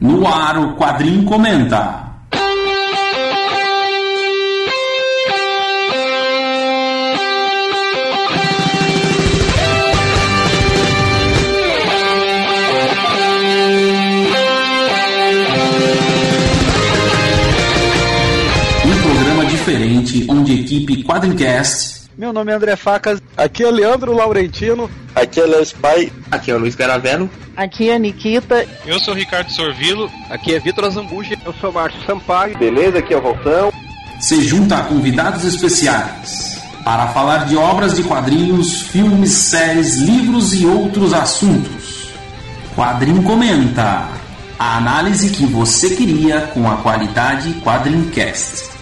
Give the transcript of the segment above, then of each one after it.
No ar o Quadrinho Comenta. Um programa diferente onde a equipe Quadrincast Meu nome é André Facas, aqui é Leandro Laurentino. Aqui é Léo Spy. Aqui é o Luiz Garavello. Aqui é Nikita. Eu sou o Ricardo Sorvilo. Aqui é Vitor Azambuja. Eu sou Márcio Sampaio. Beleza, aqui é o Voltão. se junta a convidados especiais para falar de obras de quadrinhos, filmes, séries, livros e outros assuntos. Quadrinho Comenta. A análise que você queria com a qualidade Quadrincast.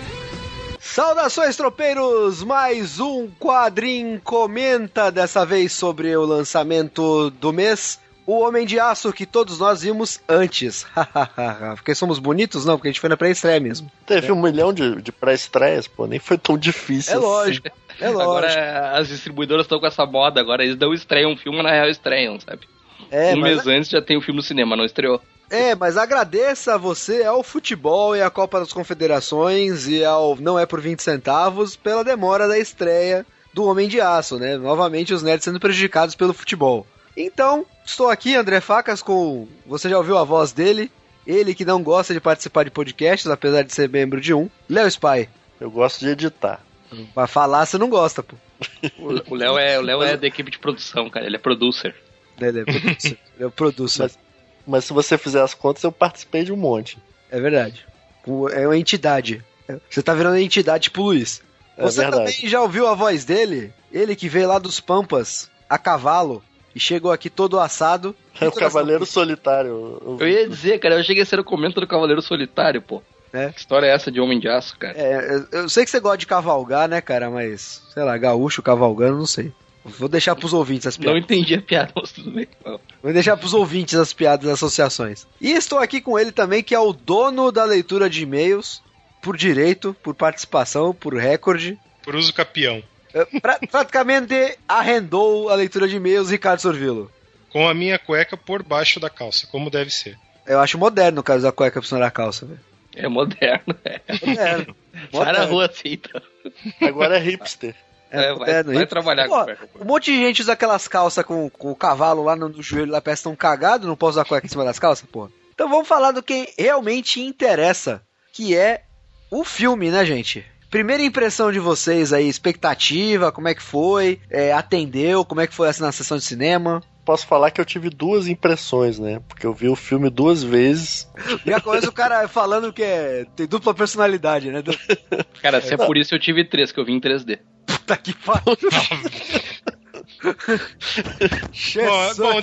Saudações, tropeiros! Mais um Quadrim Comenta, dessa vez sobre o lançamento do mês. O Homem de Aço que todos nós vimos antes. porque somos bonitos? Não, porque a gente foi na pré-estreia mesmo. Teve um milhão de, de pré-estreias, pô, nem foi tão difícil. É assim. lógico, é lógico. Agora as distribuidoras estão com essa moda, agora eles dão estreiam um filme, na real estreiam, sabe? É, um mas, mês antes já tem o filme no cinema, não estreou. é, mas agradeça a você ao futebol e à Copa das Confederações e ao Não é por 20 centavos pela demora da estreia do Homem de Aço, né? Novamente os nerds sendo prejudicados pelo futebol. Então, estou aqui, André Facas, com. Você já ouviu a voz dele? Ele que não gosta de participar de podcasts, apesar de ser membro de um. Léo Spy. Eu gosto de editar. Pra falar, você não gosta, pô. O o Léo é, o Léo é da equipe de produção, cara. Ele é producer. Ele é producer. Ele é o producer. Mas- Mas se você fizer as contas, eu participei de um monte. É verdade. É uma entidade. Você tá virando uma entidade tipo Luiz. É Você verdade. também já ouviu a voz dele? Ele que veio lá dos Pampas a cavalo e chegou aqui todo assado. É o Cavaleiro Solitário. Eu- Eu ia dizer, cara, eu cheguei a ser o comento do Cavaleiro Solitário, pô. É. Que história é essa de Homem de Aço, cara? É, eu- eu sei que você gosta de cavalgar, né, cara? Mas, sei lá, gaúcho cavalgando, não sei. Vou deixar pros ouvintes as Não piadas. entendi a piada, mas tudo bem. Vou deixar pros ouvintes as piadas das associações. E estou aqui com ele também, que é o dono da leitura de e-mails, por direito, por participação, por recorde. Por uso capião. É, pra- praticamente arrendou a leitura de e-mails, Ricardo Sorvilo. Com a minha cueca por baixo da calça, como deve ser. Eu acho moderno o caso da cueca pra da calça, velho. É moderno, é. Moderno. Sai na Moderno. rua assim, então. Agora é hipster. É, vai, moderno. vai E- trabalhar Pô, com cueca. Um monte de gente usa aquelas calças com, com o cavalo lá no, no joelho, lá parece tão cagado, não posso usar cueca em cima das calças, porra. Então vamos falar do que realmente interessa, que é o filme, né, gente? Primeira impressão de vocês aí, expectativa, como é que foi, é, atendeu, como é que foi assim na sessão de cinema. Posso falar que eu tive duas impressões, né? Porque eu vi o filme duas vezes. Já começa o cara falando que é, tem dupla personalidade, né? Cara, se é por isso eu tive três, que eu vi em 3D. Puta que pariu. Bom, bom,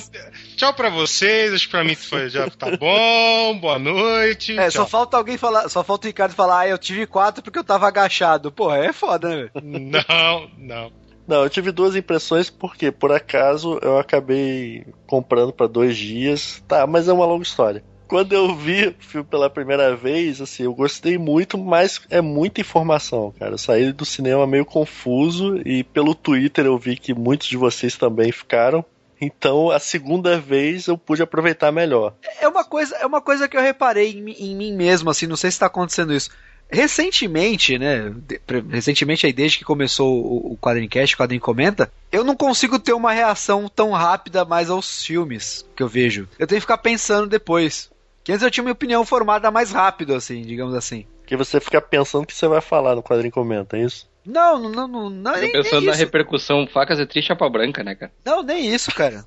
tchau pra vocês, acho que pra mim foi, já tá bom, boa noite. É, só tchau. falta alguém falar, só falta o Ricardo falar, ah, eu tive quatro porque eu tava agachado. Porra, é foda, né, velho? Não, não. Não, eu tive duas impressões porque, por acaso, eu acabei comprando pra dois dias. Tá, mas é uma longa história. Quando eu vi o filme pela primeira vez, assim, eu gostei muito, mas é muita informação, cara. Eu saí do cinema meio confuso e pelo Twitter eu vi que muitos de vocês também ficaram. Então, a segunda vez eu pude aproveitar melhor. É uma coisa, é uma coisa que eu reparei em, em mim mesmo, assim, não sei se tá acontecendo isso. Recentemente, né? recentemente aí, desde que começou o, o Quadrincast, o Quadrinho Comenta, eu não consigo ter uma reação tão rápida mais aos filmes que eu vejo. Eu tenho que ficar pensando depois. Que antes eu tinha uma opinião formada mais rápido, assim, digamos assim. Porque você fica pensando o que você vai falar no quadrinho comenta, é isso? Não, não, não, não, nem, pensando nem na isso. repercussão facas é triste chapa branca, né, cara? Não, nem isso, cara.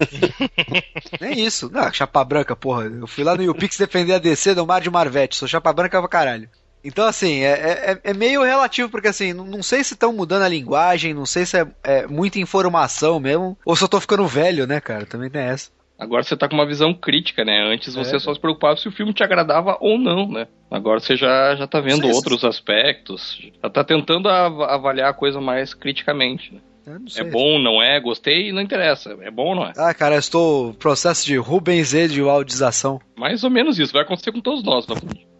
nem isso. Não, chapa branca, porra. Eu fui lá no YouPix defender a DC do Mar de Marvete. Sou chapa branca pra caralho. Então, assim, é, é, é meio relativo, porque assim, não, não sei se estão mudando a linguagem, não sei se é, é muita informação mesmo, ou se eu tô ficando velho, né, cara? Também tem essa. Agora você tá com uma visão crítica, né? Antes você É. só se preocupava se o filme te agradava ou não, né? Agora você já, já tá vendo Não sei outros aspectos, já tá tentando av- avaliar a coisa mais criticamente. né? Não É sei. bom, não é? Gostei, não interessa. É bom ou não é? Ah, cara, eu estou processo de Rubens E de audização. Mais ou menos isso, vai acontecer com todos nós. Né?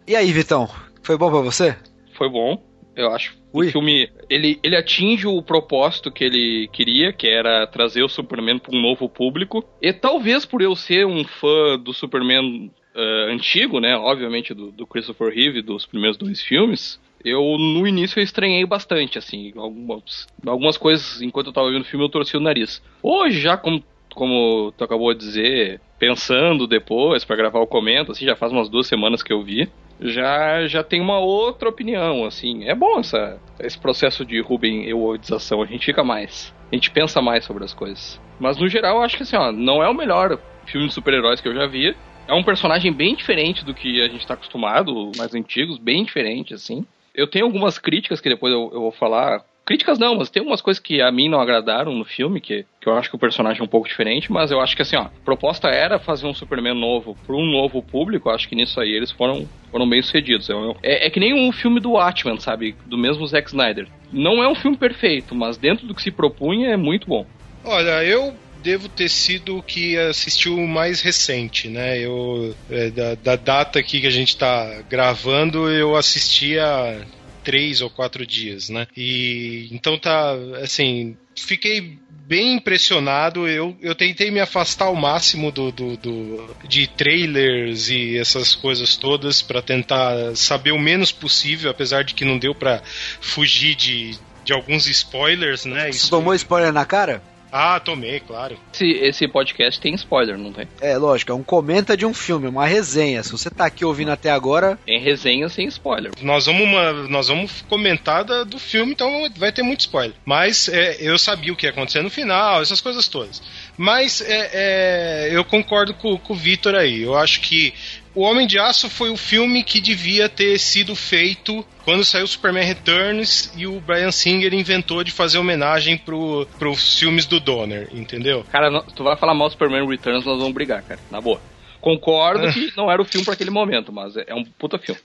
E aí, Vitão? Foi bom pra você? Foi bom, eu acho. Ui. O filme, ele, ele atinge o propósito que ele queria, que era trazer o Superman para um novo público. E talvez por eu ser um fã do Superman uh, antigo, né? Obviamente do, do Christopher Reeve, dos primeiros dois filmes, eu no início eu estranhei bastante, assim, algumas, algumas coisas, enquanto eu tava vendo o filme, eu torci o nariz. Hoje, já como, como tu acabou de dizer, pensando depois para gravar o comento, assim, já faz umas duas semanas que eu vi, já, já tem uma outra opinião, assim. É bom essa, esse processo de Ruben euodização, a gente fica mais, a gente pensa mais sobre as coisas. Mas no geral, eu acho que assim, ó, não é o melhor filme de super-heróis que eu já vi, é um personagem bem diferente do que a gente está acostumado, mais antigos, bem diferente, assim. Eu tenho algumas críticas que depois eu, eu, vou falar. Críticas não, mas tem algumas coisas que a mim não agradaram no filme, que, que eu acho que o personagem é um pouco diferente, mas eu acho que assim, ó, a proposta era fazer um Superman novo para um novo público, eu acho que nisso aí eles foram, foram bem sucedidos. É, é que nem um filme do Watchmen, sabe? Do mesmo Zack Snyder. Não é um filme perfeito, mas dentro do que se propunha é muito bom. Olha, eu devo ter sido o que assistiu o mais recente, né? Eu, é, da, da, data aqui que a gente está gravando, eu assisti a três ou quatro dias, né? E então tá, assim, fiquei bem impressionado. Eu, eu tentei me afastar ao máximo do, do, do de trailers e essas coisas todas para tentar saber o menos possível, apesar de que não deu para fugir de, de alguns spoilers, né? Você Isso... tomou spoiler na cara? Ah, tomei, claro. Esse, esse podcast tem spoiler, não tem? É, lógico, é um comenta de um filme, uma resenha. Se você tá aqui ouvindo até agora. Tem resenha sem spoiler. Nós vamos, uma, nós vamos comentar da, do filme, então vai ter muito spoiler. Mas é, eu sabia o que ia acontecer no final, essas coisas todas. Mas é, é, eu concordo com, com o Vitor aí. Eu acho que o Homem de Aço foi o filme que devia ter sido feito quando saiu Superman Returns e o Brian Singer inventou de fazer homenagem pro, pros filmes do Donner, entendeu? Cara, tu vai falar mal do Superman Returns, nós vamos brigar, cara. Na boa. Concordo que não era o filme para aquele momento, mas é um puta filme.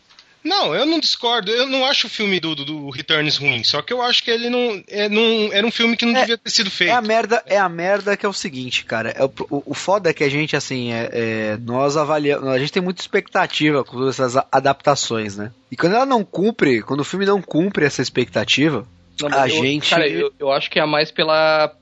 Não, eu não discordo. Eu não acho o filme do, do, do Returns ruim. Só que eu acho que ele não, é, não era um filme que não é, devia ter sido feito. É a merda, é a merda que é o seguinte, cara. É o, o, o foda é que a gente, assim, é, é, nós avaliamos. A gente tem muita expectativa com essas adaptações, né? E quando ela não cumpre, quando o filme não cumpre essa expectativa, não, a eu, gente. Cara, eu, eu acho que é mais pela.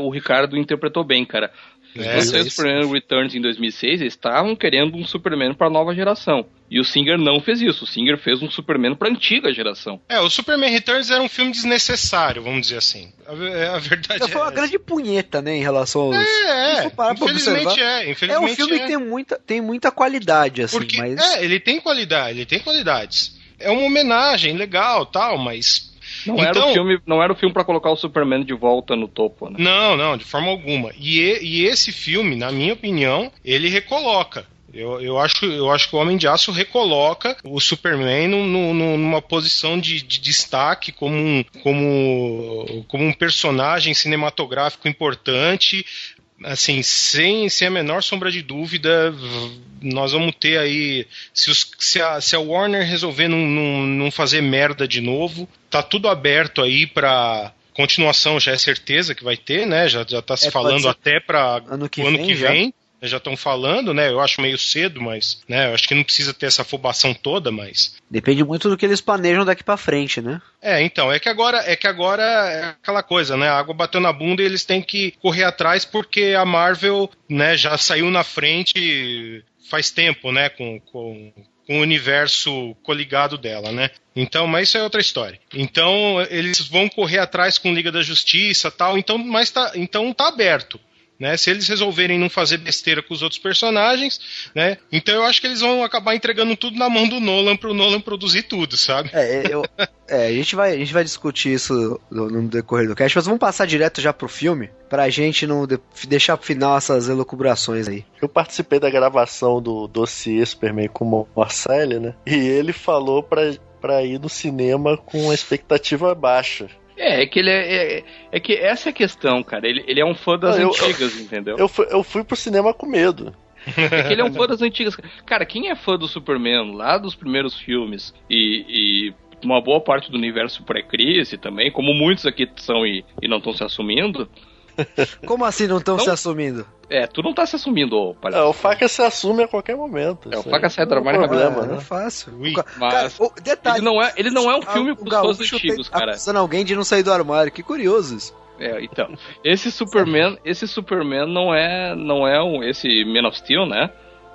O Ricardo interpretou bem, cara. É, Quando saiu o Superman Returns em 2006, eles estavam querendo um Superman para nova geração. E o Singer não fez isso. O Singer fez um Superman para antiga geração. É, o Superman Returns era um filme desnecessário, vamos dizer assim. A, é, a verdade é. Foi uma grande punheta, né, em relação aos. É, é. Infelizmente é. Infelizmente é um filme é. que tem muita, tem muita qualidade, assim. Porque, mas... É, ele tem qualidade, ele tem qualidades. É uma homenagem legal tal, mas não então, era o então- filme, não era o filme para colocar o Superman de volta no topo, né? Não, não, de forma alguma. E, e esse filme, na minha opinião, ele recoloca. Eu, eu, acho, eu acho que o Homem de Aço recoloca o Superman no, no, numa posição de, de, destaque como um, como, como um personagem cinematográfico importante, assim, sem, sem a menor sombra de dúvida, nós vamos ter aí. Se, os, se, a, se a Warner resolver não, não, não fazer merda de novo, tá tudo aberto aí pra. Continuação já é certeza que vai ter, né? Já, já tá se é, falando até para ano que o ano vem, que vem. Já já estão falando, né? Eu acho meio cedo, mas, né? Eu acho que não precisa ter essa afobação toda, mas depende muito do que eles planejam daqui para frente, né? É, então é que agora é que agora é aquela coisa, né? A água bateu na bunda e eles têm que correr atrás porque a Marvel, né? Já saiu na frente faz tempo, né? Com, com com o universo coligado dela, né? Então, mas isso é outra história. Então, eles vão correr atrás com Liga da Justiça, tal. Então, mas tá, então tá aberto. Né? Se eles resolverem não fazer besteira com os outros personagens, né? Então eu acho que eles vão acabar entregando tudo na mão do Nolan pro Nolan produzir tudo, sabe? É, eu, é a, gente vai, a gente vai discutir isso no, no, decorrer do cast, mas vamos passar direto já pro filme, pra gente não de, deixar pro final essas elucubrações aí. Eu participei da gravação do dossiê Superman com o Marcelo, né? E ele falou pra, pra ir no cinema com expectativa baixa. É, é que ele é, é, é, que essa é a questão, cara. Ele, ele é um fã das eu, antigas, eu, entendeu? Eu fui, eu fui pro cinema com medo. É que ele é um fã das antigas. Cara, quem é fã do Superman lá dos primeiros filmes e, e uma boa parte do universo pré-crise também, como muitos aqui são e, e não estão se assumindo. Como assim não estão se assumindo? É, tu não tá se assumindo, ô palhaço. É, o faca se assume a qualquer momento. É, o faca sai do armário problema, né? É fácil. Ui, cara, o, detalhe, ele não é, ele não é um filme pros fãs antigos, cara. Acusando alguém de não sair do armário, que curioso isso. É, então, esse Superman, esse Superman não é, não é um, esse Man of Steel, né?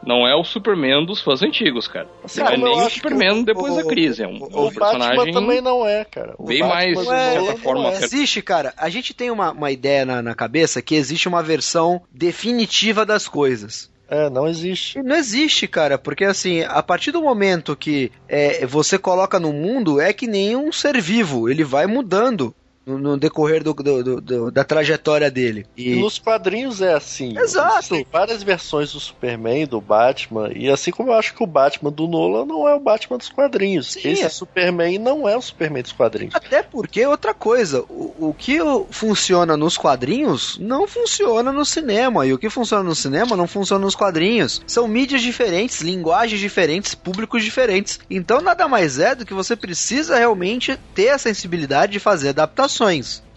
Não é o Superman dos fãs antigos, cara. Assim, não é nem o Superman o- depois da o- crise. É um, O, um personagem. Batman também não é, cara. O bem Batman mais, do de é, certa forma, não é. Existe, cara. A gente tem uma, uma ideia na, na cabeça que existe uma versão definitiva das coisas. É, não existe. Não existe, cara, porque assim, a partir do momento que é, você coloca no mundo, é que nem um ser vivo, ele vai mudando no, no decorrer do, do- do- da trajetória dele. E nos quadrinhos é assim. Exato. Tem várias versões do Superman, do Batman, e assim como eu acho que o Batman do Nolan não é o Batman dos quadrinhos. Sim, Esse é. Superman não é o Superman dos quadrinhos. até porque outra coisa, o, o que funciona nos quadrinhos não funciona no cinema, e o que funciona no cinema não funciona nos quadrinhos. São mídias diferentes, linguagens diferentes, públicos diferentes. Então nada mais é do que você precisa realmente ter a sensibilidade de fazer adaptações.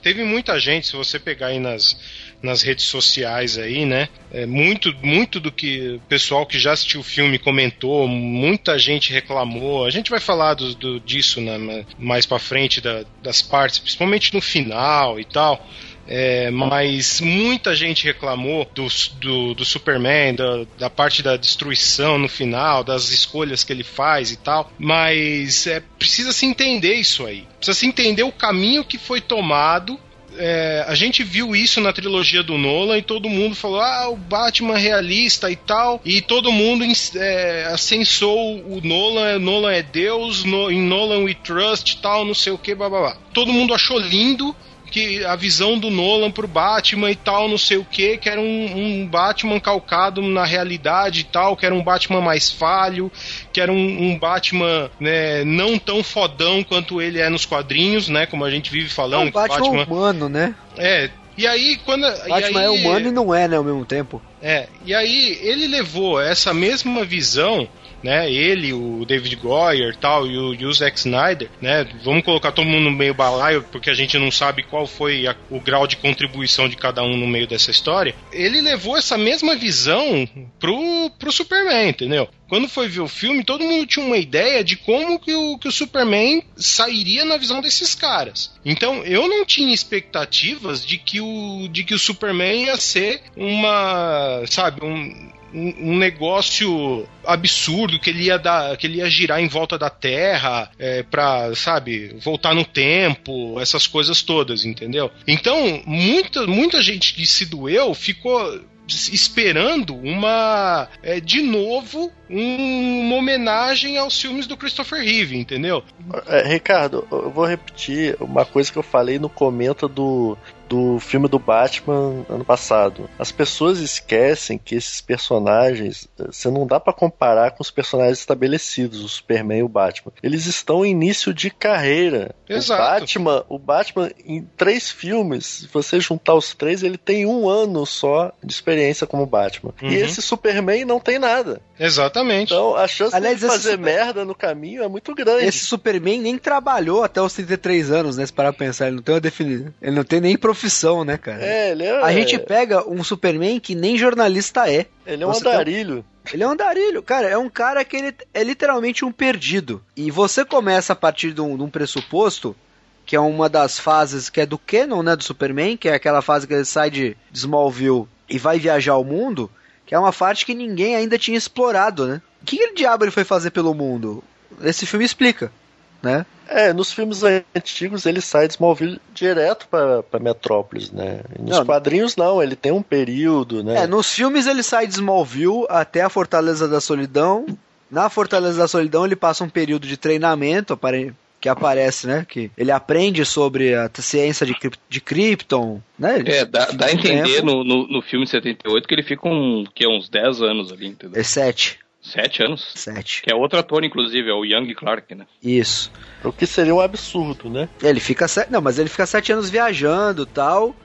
Teve muita gente, se você pegar aí nas, nas redes sociais aí, né? É, muito, muito do que o pessoal que já assistiu o filme comentou, muita gente reclamou. A gente vai falar do, do- disso né, mais pra frente da- das partes, principalmente no final e tal. É, mas muita gente reclamou do, do, do Superman, da, da parte da destruição no final, das escolhas que ele faz e tal. Mas é, precisa se entender isso aí. Precisa se entender o caminho que foi tomado. É, a gente viu isso na trilogia do Nolan e todo mundo falou: ah, o Batman realista e tal. E todo mundo é, ascensou o Nolan, Nolan é Deus, no, em Nolan we trust tal, não sei o que, blá. Todo mundo achou lindo que a visão do Nolan pro Batman e tal, não sei o que, que era um, um Batman calcado na realidade e tal, que era um Batman mais falho, que era um, um Batman né, não tão fodão quanto ele é nos quadrinhos, né? Como a gente vive É falando. um Batman, Batman humano, né? é. E aí, quando. Batman aí- é humano e não é, né, ao mesmo tempo. é, e aí ele levou essa mesma visão, né? Ele, o David Goyer tal, e o, e o Zack Snyder, né? Vamos colocar todo mundo no meio balaio, porque a gente não sabe qual foi a- o grau de contribuição de cada um no meio dessa história. Ele levou essa mesma visão pro, pro Superman, entendeu? Quando foi ver o filme, todo mundo tinha uma ideia de como que o, que o Superman sairia na visão desses caras. Então, eu não tinha expectativas de que o, de que o Superman ia ser uma, sabe, um, um um negócio absurdo que ele ia dar, que ele ia girar em volta da Terra é, para, sabe, voltar no tempo, essas coisas todas, entendeu? Então, muita muita gente que se doeu ficou esperando uma é, de novo um- uma homenagem aos filmes do Christopher Reeve, entendeu? É, Ricardo, eu vou repetir uma coisa que eu falei no comento do, do filme do Batman ano passado. As pessoas esquecem que esses personagens, eh, você não dá pra comparar com os personagens estabelecidos, o Superman e o Batman. Eles estão em início de carreira. Exato. O Batman, o Batman em três filmes, se você juntar os três, ele tem um ano só de experiência como Batman. Uhum. E esse Superman não tem nada. Exatamente. Então a chance Aliás, de fazer Super- merda no caminho é muito grande. Esse Superman nem trabalhou até os 33 anos, né? Se parar pra pensar, ele não tem uma definição. Ele não tem nem profissão, né, cara? É, ele é, A gente pega um Superman que nem jornalista é. ele é um você andarilho. Ele é um andarilho, cara. É um cara que ele é literalmente um perdido. E você começa a partir de um, de um pressuposto, que é uma das fases que é do Canon, né? Do Superman, que é aquela fase que ele sai de de Smallville e vai viajar ao mundo, que é uma parte que ninguém ainda tinha explorado, né? O que, que diabo ele foi fazer pelo mundo? Esse filme explica, né? É, nos filmes antigos ele sai de Smallville direto pra, pra Metrópolis, né? E Nos Não, quadrinhos não, ele tem um período, né? É, nos filmes ele sai de Smallville até a Fortaleza da Solidão. Na Fortaleza da Solidão ele passa um período de treinamento, que aparece, né? Que ele aprende sobre a ciência de, de Krypton, né? Ele É, dá, dá a entender no, no, no filme 78 que ele fica um, que, uns 10 anos ali, entendeu? É sete. Sete anos. Sete. Que é outro ator, inclusive, é o Young Clark, né? Isso. O que seria um absurdo, né? Ele fica sete. Não, mas ele fica sete anos viajando tal.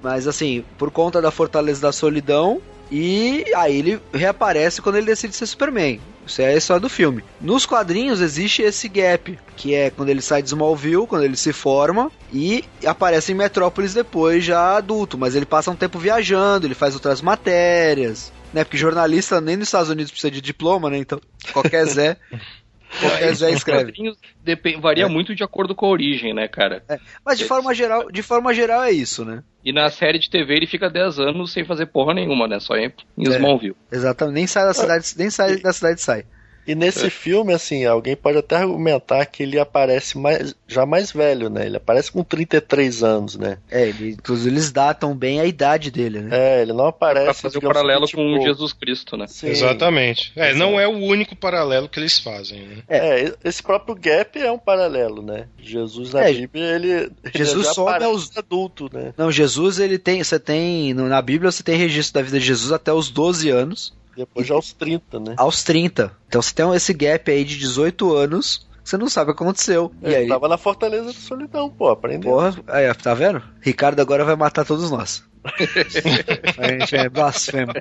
Mas assim, por conta da Fortaleza da Solidão. E aí ele reaparece quando ele decide ser Superman. Isso é a história do filme. Nos quadrinhos existe esse gap, que é quando ele sai de Smallville, quando ele se forma, e aparece em Metrópolis depois, já adulto. Mas ele passa um tempo viajando, ele faz outras matérias. Né, porque jornalista nem nos Estados Unidos precisa de diploma, né? Então, qualquer Zé Qualquer Zé Os escreve. quadrinhos depen- varia É. muito de acordo com a origem, né, cara? Mas de forma geral, de forma geral é isso, né? E na série de TV ele fica 10 anos sem fazer porra nenhuma, né? Só em, em É. Smallville. Exatamente. Nem sai da cidade, nem sai da cidade sai. E nesse filme, assim, alguém pode até argumentar que ele aparece mais, já mais velho, né? Ele aparece com 33 anos, né? É, ele, inclusive eles datam bem a idade dele, né? É, ele não aparece. Pra fazer o paralelo tipo, com Jesus Cristo, né? sim. Exatamente. É, Exato. não é o único paralelo que eles fazem, né? É, esse próprio gap é um paralelo, né? Jesus na É, Bíblia, ele, ele Jesus já some aparece aos- adulto, né? Não, Jesus, ele tem, você tem, na Bíblia você tem registro da vida de Jesus até os 12 anos, Depois já aos 30, né? aos 30. Então você tem esse gap aí de 18 anos, você não sabe o que aconteceu. E Ele aí, tava na Fortaleza do Solidão, pô, aprendeu. porra, aí, tá vendo? Ricardo agora vai matar todos nós. a gente é blasfemo.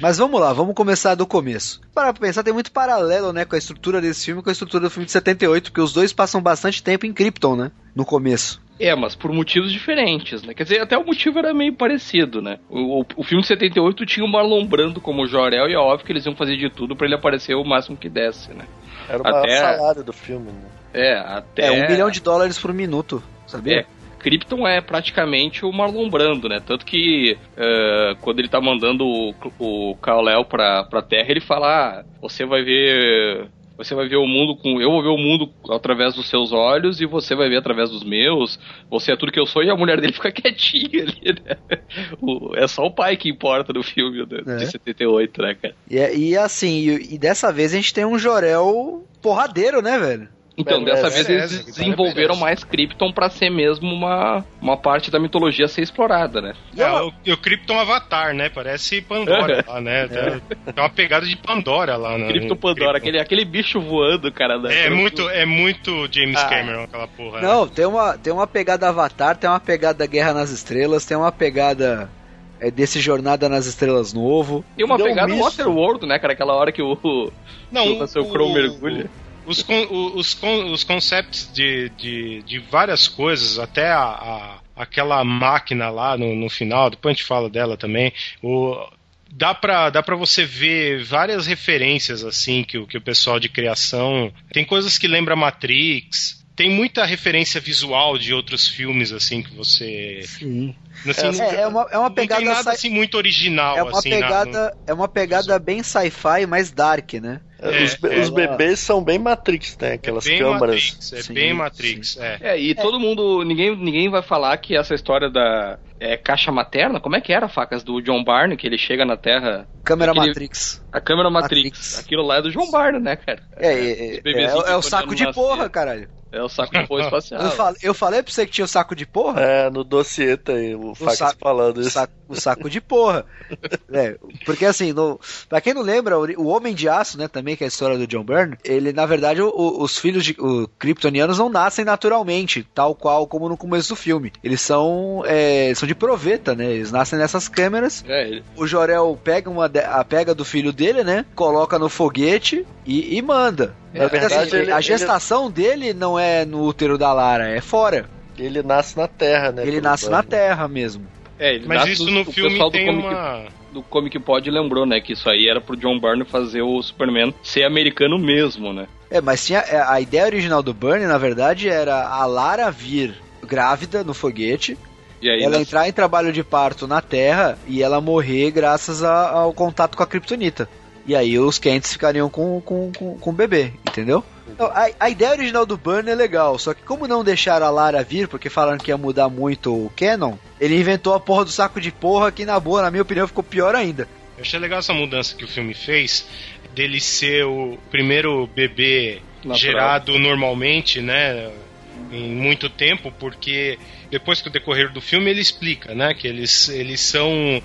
Mas vamos lá, vamos começar do começo. Para pra pensar, tem muito paralelo, né, com a estrutura desse filme e com a estrutura do filme de 78, porque os dois passam bastante tempo em Krypton, né? No começo. É, mas por motivos diferentes, né? Quer dizer, até o motivo era meio parecido, né? O, o, o filme de 78 tinha o Marlon Brando como Jorel e é óbvio que eles iam fazer de tudo pra ele aparecer o máximo que desse, né? Era o maior Até- salário do filme, né? É, até... É, um milhão de dólares por minuto, sabia? É, Krypton é praticamente o Marlon Brando, né? Tanto que eh, quando ele tá mandando o, o Kal-El pra, pra Terra, ele fala: ah, você vai ver. Você vai ver o mundo com. Eu vou ver o mundo através dos seus olhos e você vai ver através dos meus. Você é tudo que eu sou e a mulher dele fica quietinha ali, né? O- é só o pai que importa no filme né, É. de 78, né, cara? E, é- e assim, e, e dessa vez a gente tem um Jorel porradeiro, né, velho? Então, dessa vez eles desenvolveram mais Krypton pra ser mesmo uma, uma parte da mitologia a ser explorada, né? E É, o, o Krypton Avatar, né? Parece Pandora lá, né? Tem, tem uma pegada de Pandora lá, né? Krypton Pandora, aquele, aquele bicho voando, cara. da- É muito, é muito James Ah. Cameron aquela porra. né? Não, tem uma, tem uma pegada Avatar, tem uma pegada Guerra nas Estrelas, tem uma pegada é, desse Jornada nas Estrelas novo. E uma Deu um pegada. Waterworld, né, cara? Aquela hora que o, o, Não, o Russell Crowe mergulha. Os, con, os, os concepts de, de, de várias coisas, até a, a- aquela máquina lá no, no final, depois a gente fala dela também. O, dá pra, dá pra você ver várias referências assim que, que o pessoal de criação. Tem coisas que lembra Matrix. Tem muita referência visual de outros filmes, assim, que você. Sim. Assim, não- É, é uma, é uma não tem pegada. nada assim muito original, é uma assim, na- pegada, é uma pegada bem sci-fi, mais dark, né? É, os, be- é. os bebês são bem Matrix, né? Aquelas é câmaras. Matrix, é Sim, bem Matrix, é. É, e todo mundo. Ninguém, ninguém vai falar que essa história da é, caixa materna, como é que era, facas? Do John Barney, que ele chega na Terra. Câmera Aquele- Matrix. A câmera Matrix. Matrix. Aquilo lá é do John Barney, né, cara? É, é, os é, é, é o saco de nascer- porra, caralho. É o saco de porra espacial. Eu, falei, eu falei pra você que tinha o saco de porra? É, no dossiê tá aí, o Facas saco- falando O isso. saco, o saco de porra. É, porque assim, no, pra quem não lembra, o, o Homem de Aço, né, também, que é a história do John Byrne, ele, na verdade, o- o- os filhos de o, kryptonianos não nascem naturalmente, tal qual como no começo do filme. Eles são, é, são de proveta, né? Eles nascem nessas câmeras. É, ele- O Jorel pega uma de- a pega do filho dele, né? Coloca no foguete e, e manda. Na Porque, verdade, assim, ele- a gestação dele não é no útero da Lara, é fora. Ele nasce na Terra, né? Ele nasce na. Terra mesmo. é, ele Mas nasce isso no o filme pessoal do tem Comic- uma. do Comic Pod lembrou, né? Que isso aí era pro John Byrne fazer o Superman ser americano mesmo, né? É, mas tinha é, a ideia original do Burnie, na verdade, era a Lara vir grávida no foguete, E aí, ela entrar em trabalho de parto na Terra e ela morrer graças a- ao contato com a Kryptonita. E aí os Kents ficariam com, com, com, com o bebê, entendeu? Então, a, a ideia original do Burnie é legal, só que como não deixaram a Lara vir, porque falaram que ia mudar muito o canon, ele inventou a porra do saco de porra que, na boa, na minha opinião, ficou pior ainda. Eu achei legal essa mudança que o filme fez, dele ser o primeiro bebê Natural. gerado normalmente, né? Em muito tempo, porque depois que o decorrer do filme ele explica, né? Que eles, eles são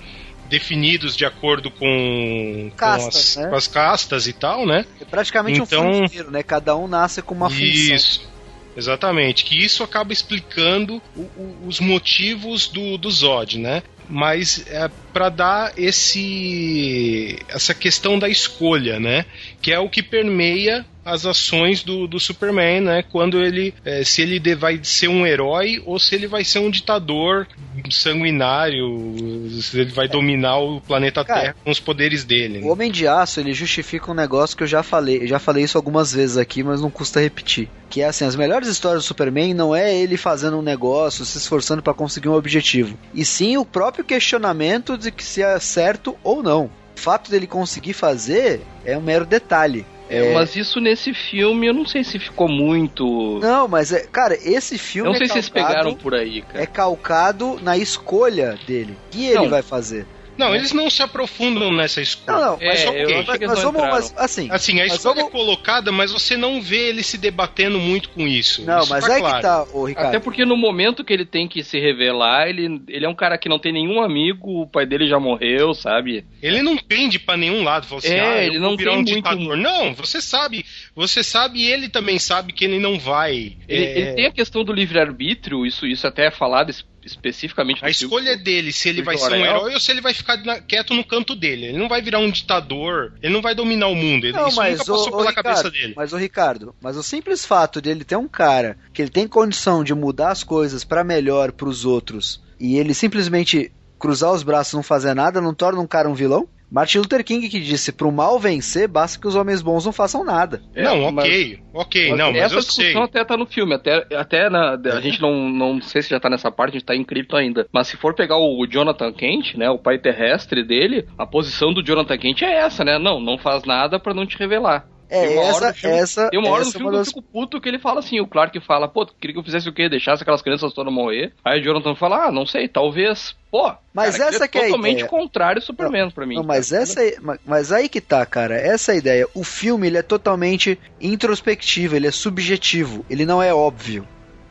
definidos de acordo com, com, Castas, as, né? com as castas e tal, né? É praticamente Então- um funkeiro, né? Cada um nasce com uma função. Isso. Exatamente, que isso acaba explicando o- o- os motivos do, do Zod, né? Mas é para dar esse essa questão da escolha, né? Que é o que permeia as ações do, do Superman, né? Quando ele. É, se ele de, vai ser um herói ou se ele vai ser um ditador sanguinário, se ele vai dominar o planeta Cara, Terra com os poderes dele. Né? O Homem de Aço, ele justifica um negócio que eu já falei. Eu já falei isso algumas vezes aqui, mas não custa repetir. Que é assim, as melhores histórias do Superman não é ele fazendo um negócio, se esforçando para conseguir um objetivo. E sim o próprio questionamento de que se é certo ou não. O fato dele conseguir fazer é um mero detalhe. É, mas isso nesse filme eu não sei se ficou muito. Não, mas é, cara, esse filme. Eu não sei é calcado, se eles pegaram por aí, cara. É calcado na escolha dele. O que ele vai fazer? Não, eles não se aprofundam nessa escolha. Não, não, mas, é, okay. mas, mas vamos, mas, assim, assim, a escolha vamos... é colocada, mas você não vê ele se debatendo muito com isso. Não, isso mas tá é claro. que tá, o Ricardo. Até porque no momento que ele tem que se revelar, ele, ele é um cara que não tem nenhum amigo, o pai dele já morreu, sabe? Ele não pende para nenhum lado, você assim, é, ah, ele não tem um muito... ditador. Não, você sabe, você sabe e ele também sabe que ele não vai. Ele, é... ele tem a questão do livre-arbítrio, isso, isso até é falado especificamente A escolha filme, dele, se ele vai ser um herói ou se ele vai ficar na, quieto no canto dele. Ele não vai virar um ditador, ele não vai dominar o mundo. Ele, não, isso mas nunca passou o, pela Ricardo, cabeça dele. Mas o Ricardo, mas o simples fato de ele ter um cara que ele tem condição de mudar as coisas para melhor para os outros e ele simplesmente cruzar os braços e não fazer nada não torna um cara um vilão? Martin Luther King que disse: pro mal vencer, basta que os homens bons não façam nada. É, não, ok, mas, ok, mas não, mas essa discussão até tá no filme, até, até na, a gente não, não sei se já tá nessa parte, a gente tá em cripto ainda. Mas se for pegar o Jonathan Kent, né, o pai terrestre dele, a posição do Jonathan Kent é essa, né? Não, não faz nada para não te revelar. É, tem essa, filme, essa. Tem uma hora no filme que eu fico puto que ele fala assim: o Clark fala, pô, queria que eu fizesse o quê? Deixasse aquelas crianças todas morrer. Aí o Jonathan fala, ah, não sei, talvez. Pô, mas cara, essa que é totalmente contrário do Superman pra mim. Não, mas essa, mas aí que tá, cara. Essa é a ideia. O filme ele é totalmente introspectivo, ele é subjetivo, ele não é óbvio.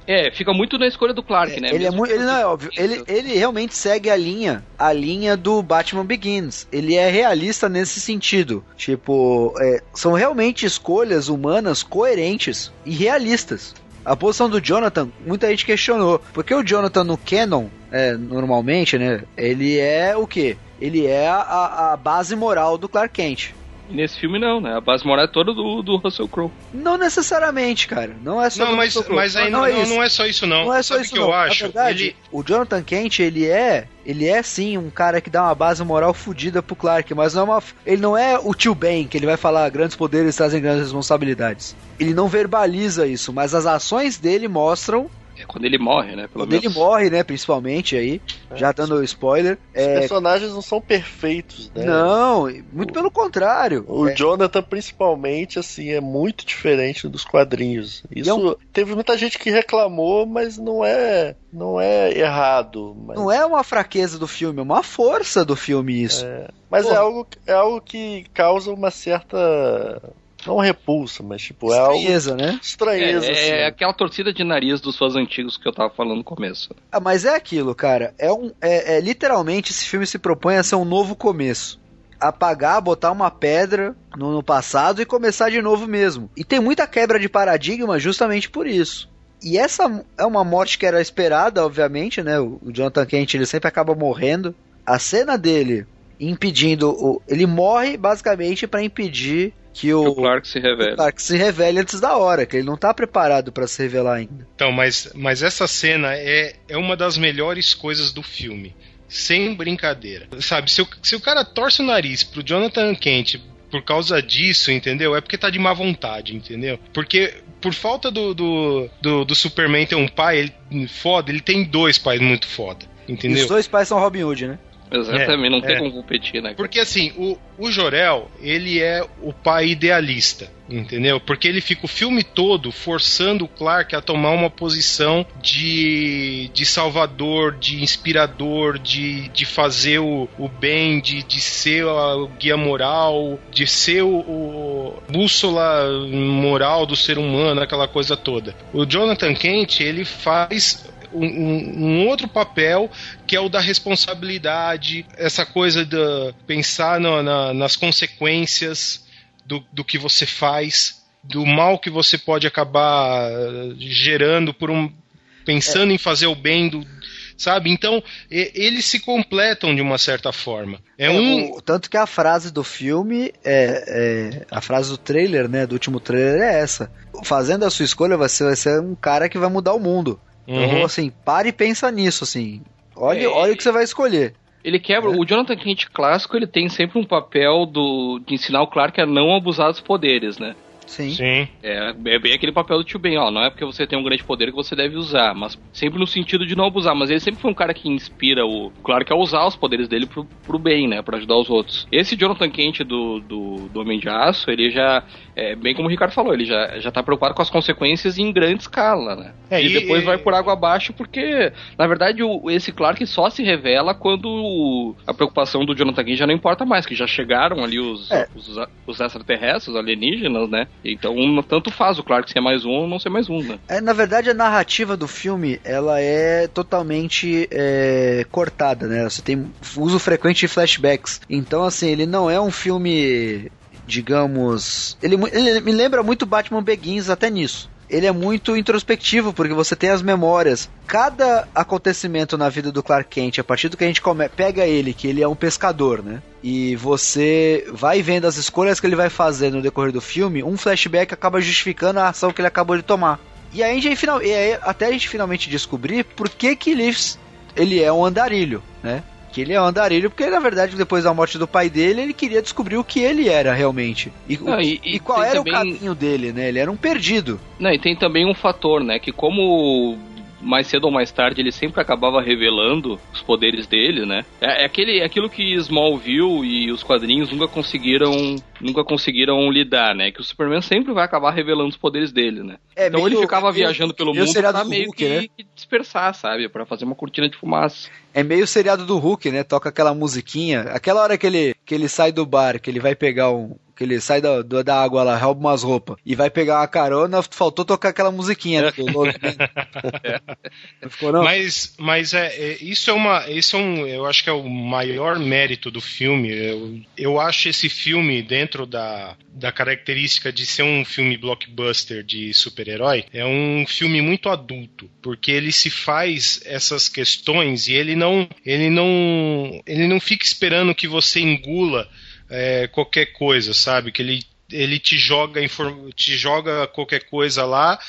É, fica muito na escolha do Clark, é, né? Ele, é muito, ele não é óbvio. Ele, ele realmente segue a linha, a linha do Batman Begins. Ele é realista nesse sentido. Tipo, é, são realmente escolhas humanas coerentes e realistas. A posição do Jonathan, muita gente questionou. Porque o Jonathan no canon, é, normalmente, né? Ele é o quê? Ele é a, a base moral do Clark Kent. E nesse filme não, né? A base moral é toda do, do Russell Crowe. Não necessariamente, cara. Não é só não, mas, mas aí não, não, é não, não, é só isso não. Não é só Sabe isso que não. eu acho. Na verdade, ele... o Jonathan Kent, ele é, ele é sim um cara que dá uma base moral fodida pro Clark, mas não é uma, ele não é o tio Ben que ele vai falar grandes poderes trazem grandes responsabilidades. Ele não verbaliza isso, mas as ações dele mostram é quando ele morre, né? Pelo quando menos. ele morre, né? Principalmente aí, é. já dando spoiler. Os é... personagens não são perfeitos, né? Não, muito o... pelo contrário. O é... Jonathan, principalmente, assim, é muito diferente dos quadrinhos. Isso é um... teve muita gente que reclamou, mas não é, não é errado. Mas... Não é uma fraqueza do filme, é uma força do filme isso. É... Mas é algo, é algo que causa uma certa não repulsa, mas tipo, é Estranheza, algo... né? Estranheza, é, assim. é aquela torcida de nariz dos fãs antigos que eu tava falando no começo. Ah, mas é aquilo, cara. É, um, é, é literalmente esse filme se propõe a ser um novo começo apagar, botar uma pedra no, no, passado e começar de novo mesmo. E tem muita quebra de paradigma justamente por isso. E essa é uma morte que era esperada, obviamente, né? O, o Jonathan Kent ele sempre acaba morrendo. A cena dele impedindo o, ele morre basicamente para impedir que o, que o Clark se revele. Clark se revele antes da hora, que ele não tá preparado para se revelar ainda. Então, mas, mas essa cena é, é uma das melhores coisas do filme. Sem brincadeira. Sabe, se o, se o cara torce o nariz pro Jonathan Kent por causa disso, entendeu? É porque tá de má vontade, entendeu? Porque por falta do, do, do, do Superman ter um pai ele, foda, ele tem dois pais muito foda. Entendeu? E os dois pais são Robin Hood, né? Exatamente, é, não tem é. como competir, né? Porque assim, o, o Jorel, ele é o pai idealista, entendeu? Porque ele fica o filme todo forçando o Clark a tomar uma posição de, de salvador, de inspirador, de, de fazer o, o bem, de, de ser o guia moral, de ser o, o bússola moral do ser humano, aquela coisa toda. O Jonathan Kent, ele faz um, um, outro papel que é o da responsabilidade, essa coisa de pensar no, na, nas consequências do, do que você faz, do mal que você pode acabar gerando por um pensando é. em fazer o bem do, sabe? Então, e, eles se completam de uma certa forma. É, É, um. o- tanto que a frase do filme é, é- a frase do trailer, né, do último trailer é essa. Fazendo a sua escolha, você vai ser um cara que vai mudar o mundo. Então, Uhum. assim, pare e pensa nisso, assim. Olha, É, olha o que você vai escolher. Ele quebra. É. O Jonathan Kent clássico ele tem sempre um papel do, de ensinar o Clark a não abusar dos poderes, né? Sim. Sim. É, é bem aquele papel do tio Ben, ó. Não é porque você tem um grande poder que você deve usar, mas sempre no sentido de não abusar. Mas ele sempre foi um cara que inspira o Clark a usar os poderes dele pro, pro bem, né? Pra ajudar os outros. Esse Jonathan Kent do, do, do Homem de Aço, ele já, é, bem como o Ricardo falou, ele já, já tá preocupado com as consequências em grande escala, né? É, e, e- depois e- vai por água abaixo, porque, na verdade, o, esse Clark só se revela quando o- a preocupação do Jonathan Kent já não importa mais, que já chegaram ali os, É. os, os extraterrestres, os alienígenas, né? Então, tanto faz o Clark ser mais um ou não ser mais um, né? É, na verdade, a narrativa do filme, ela é totalmente é, cortada, né? Você tem uso frequente de flashbacks. Então, assim, ele não é um filme, digamos... Ele, ele me lembra muito Batman Begins até nisso. Ele é muito introspectivo, porque você tem as memórias. Cada acontecimento na vida do Clark Kent, a partir do que a gente come, pega ele, que ele é um pescador, né? E você vai vendo as escolhas que ele vai fazer no decorrer do filme, um flashback acaba justificando a ação que ele acabou de tomar. E aí, e aí até a gente finalmente descobrir por que que ele, ele é um andarilho, né? Que ele é um andarilho porque, na verdade, depois da morte do pai dele, ele queria descobrir o que ele era realmente. E, Não, e- e qual era também- o caminho dele, né? Ele era um perdido. Não, e tem também um fator, né? Que como mais cedo ou mais tarde ele sempre acabava revelando os poderes dele, né? É, é aquele, é aquilo que Smallville e os quadrinhos nunca conseguiram, nunca conseguiram lidar, né? Que o Superman sempre vai acabar revelando os poderes dele, né? É, então ele ficava meio- viajando pelo meio mundo pra meio Hulk, que, né? que dispersar, sabe? Pra fazer uma cortina de fumaça. É meio seriado do Hulk, né? Toca aquela musiquinha. Aquela hora que ele, que ele sai do bar, que ele vai pegar um. Que ele sai da, da água lá, rouba umas roupas e vai pegar uma carona, faltou tocar aquela musiquinha. né, do Logan. Não ficou, não? Mas, mas é, é, isso é uma. Isso é um. Eu acho que é o maior mérito do filme. Eu, eu acho esse filme, dentro da, da característica de ser um filme blockbuster de super-herói, é um filme muito adulto. Porque ele se faz essas questões e ele não. Ele não. Ele não fica esperando que você engula é, qualquer coisa, sabe? Que ele ele te joga te joga qualquer coisa lá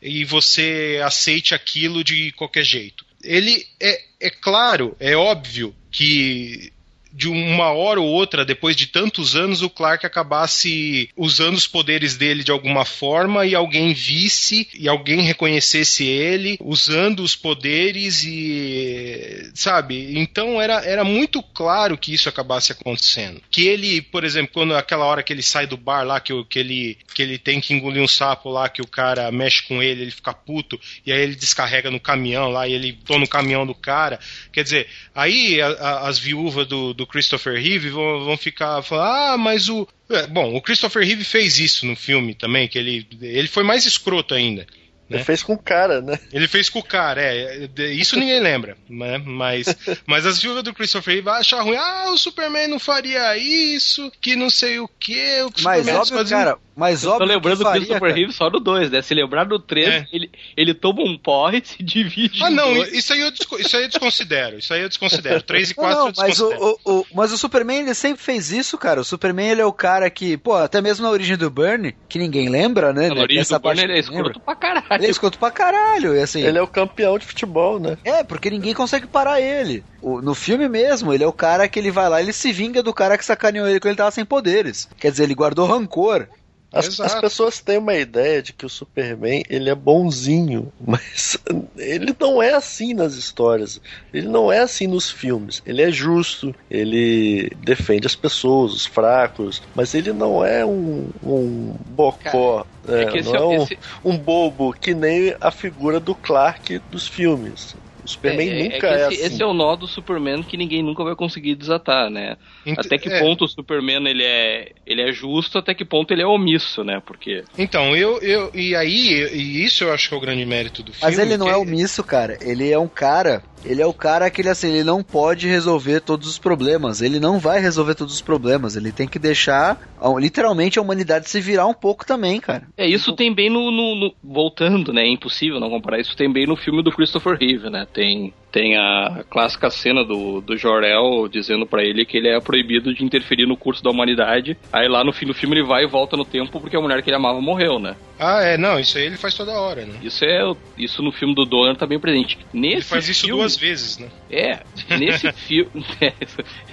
e você aceite aquilo de qualquer jeito. Ele é, é claro, é óbvio que de uma hora ou outra, depois de tantos anos, o Clark acabasse usando os poderes dele de alguma forma e alguém visse e alguém reconhecesse ele usando os poderes e sabe? Então era, era muito claro que isso acabasse acontecendo. Que ele, por exemplo, quando aquela hora que ele sai do bar lá, que, que, ele, que ele tem que engolir um sapo lá, que o cara mexe com ele, ele fica puto, e aí ele descarrega no caminhão lá, e ele toma no caminhão do cara. Quer dizer, aí a- a- as viúvas do, do Christopher Reeve vão, vão ficar falando, ah, mas o. É, Bom, o Christopher Reeve fez isso no filme também, que ele, ele foi mais escroto ainda. Ele né? fez com o cara, né? Ele fez com o cara, é. Isso ninguém lembra, né? Mas, mas as viúvas do Christopher Reeve acham ruim. Ah, o Superman não faria isso, que não sei o que. O Mas Superman óbvio, fazia- cara, mas Eu tô óbvio lembrando que do faria, Christopher cara. Reeve só no 2, né? Se lembrar do 3, É. ele, ele toma um porre e se divide. Ah, não, dois. isso aí, eu isso aí eu desconsidero. Isso aí eu desconsidero. 3 e Não, 4 não, eu mas o, desconsidero. o, o- mas o Superman ele sempre fez isso, cara. O Superman ele é o cara que, pô, até mesmo na origem do Burn, que ninguém lembra, né? Na origem Dessa do Burn, ele é lembra. escroto pra caralho. Ele é escroto pra caralho, e assim. Ele é o campeão de futebol, né? É, porque ninguém consegue parar ele. No filme mesmo, ele é o cara que ele vai lá, ele se vinga do cara que sacaneou ele quando ele tava sem poderes. Quer dizer, ele guardou rancor. As, as pessoas têm uma ideia de que o Superman ele é bonzinho, mas ele não é assim nas histórias. Ele não é assim nos filmes. Ele é justo, ele defende as pessoas, os fracos, mas ele não é um, um bocó, É né? que esse, não é um, esse- um bobo que nem a figura do Clark dos filmes. O Superman é, é nunca que é, esse, assim. esse é o nó do Superman que ninguém nunca vai conseguir desatar, né? Ent- Até que é, ponto o Superman ele é, ele é justo, até que ponto ele é omisso, né? Porque Então, eu, eu. E aí, e isso eu acho que é o grande mérito do filme. Mas ele não que é omisso, cara. Ele é um cara. Ele é o cara que ele assim, ele não pode resolver todos os problemas. Ele não vai resolver todos os problemas. Ele tem que deixar a- literalmente a humanidade se virar um pouco também, cara. É, isso tem bem no, no- no- Voltando, né? É impossível não comparar. Isso tem bem no filme do Christopher Reeve, né? Tem, Tem a clássica cena do, do Jor-El dizendo para ele que ele é proibido de interferir no curso da humanidade. Aí lá no fim do filme ele vai e volta no tempo porque a mulher que ele amava morreu, né? Ah, é, não, isso aí ele faz toda hora, né? Isso é isso no filme do Donner tá bem presente. Nesse ele faz isso filme, duas vezes, né? É, nesse filme.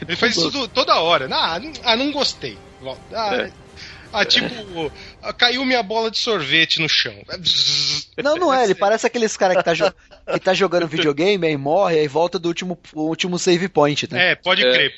ele faz isso toda hora. Ah, ah não gostei. Ah, é. Ah, tipo, caiu minha bola de sorvete no chão. Não, não é. Ele parece aqueles caras que, tá que tá jogando videogame e morre e volta do último, último save point, né? É, pode é. crer.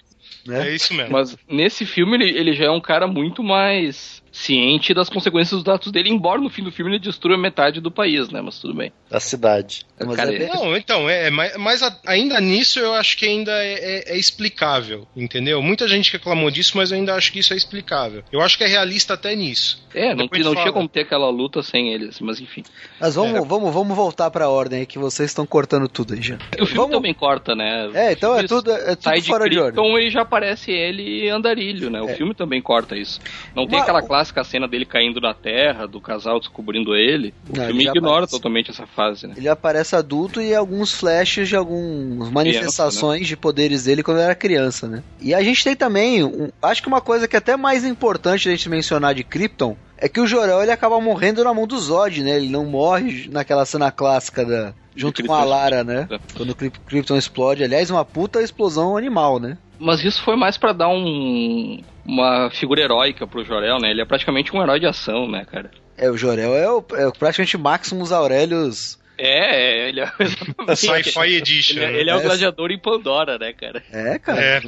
É. é isso mesmo. Mas nesse filme ele, ele já é um cara muito mais ciente das consequências dos atos dele, embora no fim do filme ele destrua metade do país, né? Mas tudo bem. Da cidade. Cara, é... Não, então, é, mas, mas, ainda nisso eu acho que ainda é, é, é, explicável, entendeu? Muita gente reclamou disso, mas eu ainda acho que isso é explicável. Eu acho que é realista até nisso. É, não, não tinha como ter aquela luta sem eles, mas enfim. Mas vamos, é. vamos, vamos voltar pra ordem aí, que vocês estão cortando tudo aí já. O filme vamos... também corta, né? É, então é tudo, é tudo fora de, de ordem. e já aparece ele andarilho, né? O é. filme também corta isso. Não Uma... tem aquela clássica cena dele caindo na terra, do casal descobrindo ele. O não, filme ignora aparece. totalmente essa fase, né? Ele aparece adulto e alguns flashes de algumas manifestações criança, né? de poderes dele quando era criança, né? E a gente tem também, um, acho que uma coisa que é até mais importante a gente mencionar de Krypton é que o Jorel ele acaba morrendo na mão do Zod, né? Ele não morre naquela cena clássica da junto com a Lara, né? É. Quando o Krypton explode, aliás, uma puta explosão animal, né? Mas isso foi mais para dar um uma figura heróica pro Jorel, né? Ele é praticamente um herói de ação, né, cara? É, o Jorel é, o, é praticamente Maximus Aurelius é, é, ele é Sci-Fi Edition. Ele, é, ele é o é. gladiador em Pandora, né, cara? É, cara. É,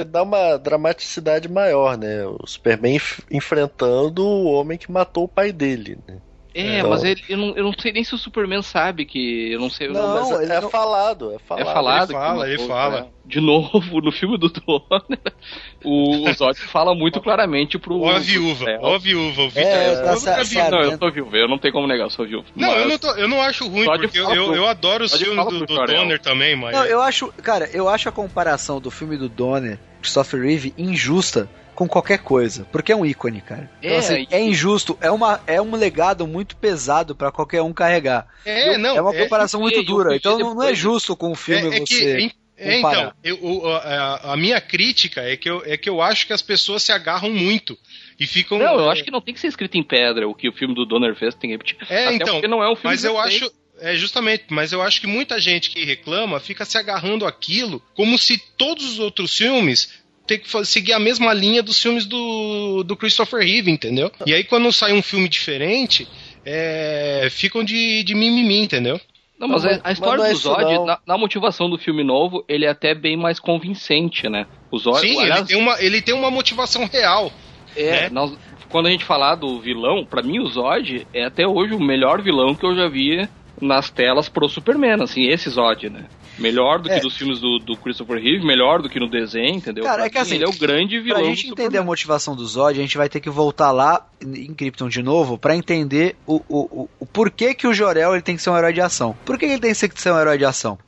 é, dá uma dramaticidade maior, né? O Superman enfrentando o homem que matou o pai dele, né? É, então... mas ele, eu, não, eu não sei nem se o Superman sabe que. Eu não sei. Não, não mas é, não... falado, é falado. É falado. Ele fala, ele fala. Né? De novo, no filme do Donner, o, o Zod fala muito claramente pro. Ó a viúva, ó a viúva. O Victor, é, eu, tá não, eu tô viúva, eu não tenho como negar, eu sou viúva. Não, eu não, tô, eu não acho ruim, Zod porque eu, eu, eu, adoro os filmes do, do Donner também, mas. Não, eu acho, cara, eu acho a comparação do filme do Donner, Christopher Reeve, injusta com qualquer coisa, porque é um ícone, cara. Então, é, assim, é injusto, é, uma, é um legado muito pesado para qualquer um carregar. É, não, é uma é, comparação é, muito dura, então depois... não é justo com o filme é, é você. Que, é, então, eu, a, a, minha crítica é que, eu, é que eu acho que as pessoas se agarram muito e ficam. Não, eu acho que não tem que ser escrito em pedra o que o filme do Donner fez tem que repetir. É, Até então. não é um filme mas eu acho. É, justamente, mas eu acho que muita gente que reclama fica se agarrando aquilo como se todos os outros filmes ter que seguir a mesma linha dos filmes do, do Christopher Reeve, entendeu? E aí quando sai um filme diferente, é, ficam de, de mimimi, entendeu? Não, mas, mas a, a história do Zod, na, na, motivação do filme novo, ele é até bem mais convincente, né? O Zod, Sim, aliás, ele, tem uma, ele tem uma motivação real. É, né? nós, quando a gente falar do vilão, para mim o Zod é até hoje o melhor vilão que eu já vi nas telas pro Superman, assim, esse Zod, né? Melhor do que dos filmes do, do, Christopher Reeve, melhor do que no desenho, entendeu? Cara, é que assim, ele é o grande vilão. Pra gente entender a motivação do Zod, a gente vai ter que voltar lá em Krypton de novo para entender o, o, o, o, porquê que o Jorel ele tem que ser um herói de ação. Por que ele tem que ser um herói de ação?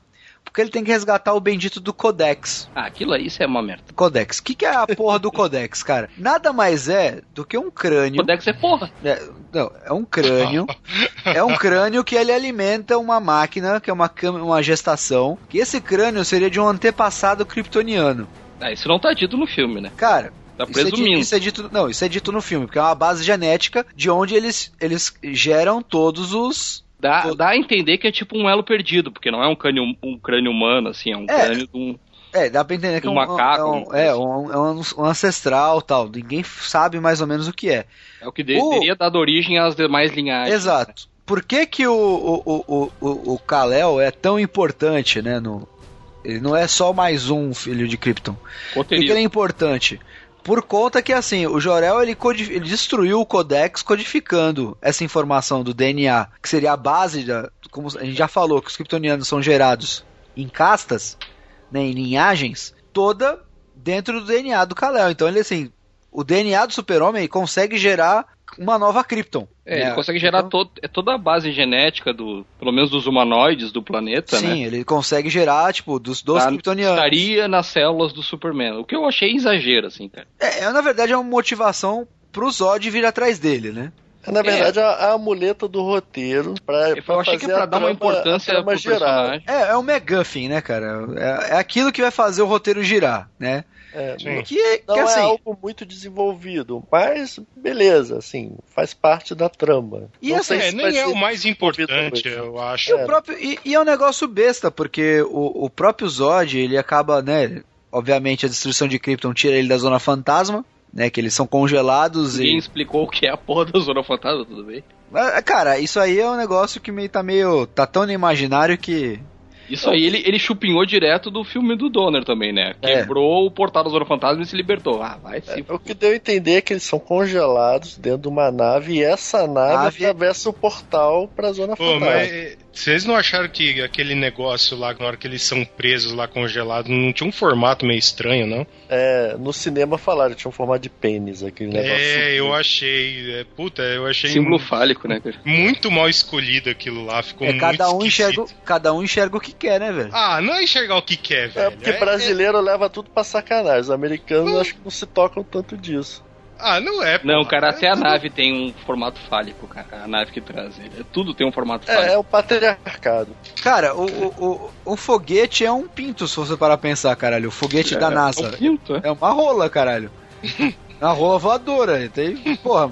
Porque ele tem que resgatar o bendito do Codex. Ah, aquilo aí isso é uma merda. Codex. O que, que é a porra do Codex, cara? Nada mais é do que um crânio. Codex é porra. É, não, é um crânio. é um crânio que ele alimenta uma máquina, que é uma, uma gestação. Que esse crânio seria de um antepassado kryptoniano. Ah, isso não tá dito no filme, né? Cara, Tá presumindo. Isso é, dito, isso é, dito, não, isso é dito no filme, porque é uma base genética de onde eles, eles geram todos os Dá, dá a entender que é tipo um elo perdido, porque não é um crânio, um crânio humano, assim, é um é, crânio de um. É, dá pra entender que é um, macaco, é, um, é, um, é um, um, ancestral tal. Ninguém sabe mais ou menos o que é. É o que de, o... teria dado origem às demais linhagens. Exato. Né? Por que, que o, o, o, o, o Kal-El é tão importante, né? No, ele não é só mais um filho de Krypton. Por que ele é importante? Por conta que, assim, o Jorel ele, ele, destruiu o Codex codificando essa informação do DNA, que seria a base da. Como a gente já falou, que os kryptonianos são gerados em castas, né, em linhagens, toda dentro do DNA do Kal-El. Então ele, assim, o DNA do super-homem consegue gerar uma nova Krypton. É, ele é, consegue gerar então, todo, é toda a base genética do, pelo menos dos humanoides do planeta, sim, né? Sim, ele consegue gerar, tipo, dos dois tá, kryptonianos. Estaria nas células do Superman, o que eu achei exagero, assim, cara. É, é na verdade é uma motivação pro Zod vir atrás dele, né? Na verdade, é a, a muleta do roteiro pra, Eu pra achei que pra a dar uma importância a trama pro girar. personagem. É, é o MacGuffin, né, cara? É, é aquilo que vai fazer o roteiro girar, né? É, Sim. Que, Não que é assim, algo muito desenvolvido, mas beleza, assim, faz parte da trama. E Não assim, sei É, nem é o mais importante, eu acho. E, o próprio, e, e é um negócio besta, porque o, o próprio Zod, ele acaba, né? Obviamente a destruição de Krypton tira ele da zona fantasma, né? Que eles são congelados Ninguém e. explicou o que é a porra da Zona Fantasma, tudo bem? Ah, Cara, isso aí é um negócio que meio, tá meio. tá tão no imaginário que. Isso aí ele, ele chupinhou direto do filme do Donner também, né? É. Quebrou o portal da Zona Fantasma e se libertou. Ah, vai se É, O que deu a entender é que eles são congelados dentro de uma nave e essa nave, Nave- atravessa o portal pra Zona Pô, Fantasma. mas vocês não acharam que aquele negócio lá, na hora que eles são presos lá congelados, não tinha um formato meio estranho, não? É, no cinema falaram, tinha um formato de pênis, aquele negócio. É, eu achei. é, puta, eu achei símbolo fálico, né, cara? muito mal escolhido aquilo lá. Ficou É, muito cada um, esquisito. enxerga, o- cada um enxerga o que quer, né, velho? Ah, não é enxergar o que quer, É, velho. porque É- brasileiro leva tudo pra sacanagem. Os americanos acho que não se tocam tanto disso. Ah, não é. Não, pô. cara, até a É tudo- nave tem um formato fálico, cara. A nave que traz ele. Tudo tem um formato É, fálico. é o patriarcado. Cara, o, o, o, o foguete é um pinto, se você parar pra pensar, caralho. O foguete da É, NASA. é um pinto, é. É uma rola, caralho. uma rola voadora. Tem, porra.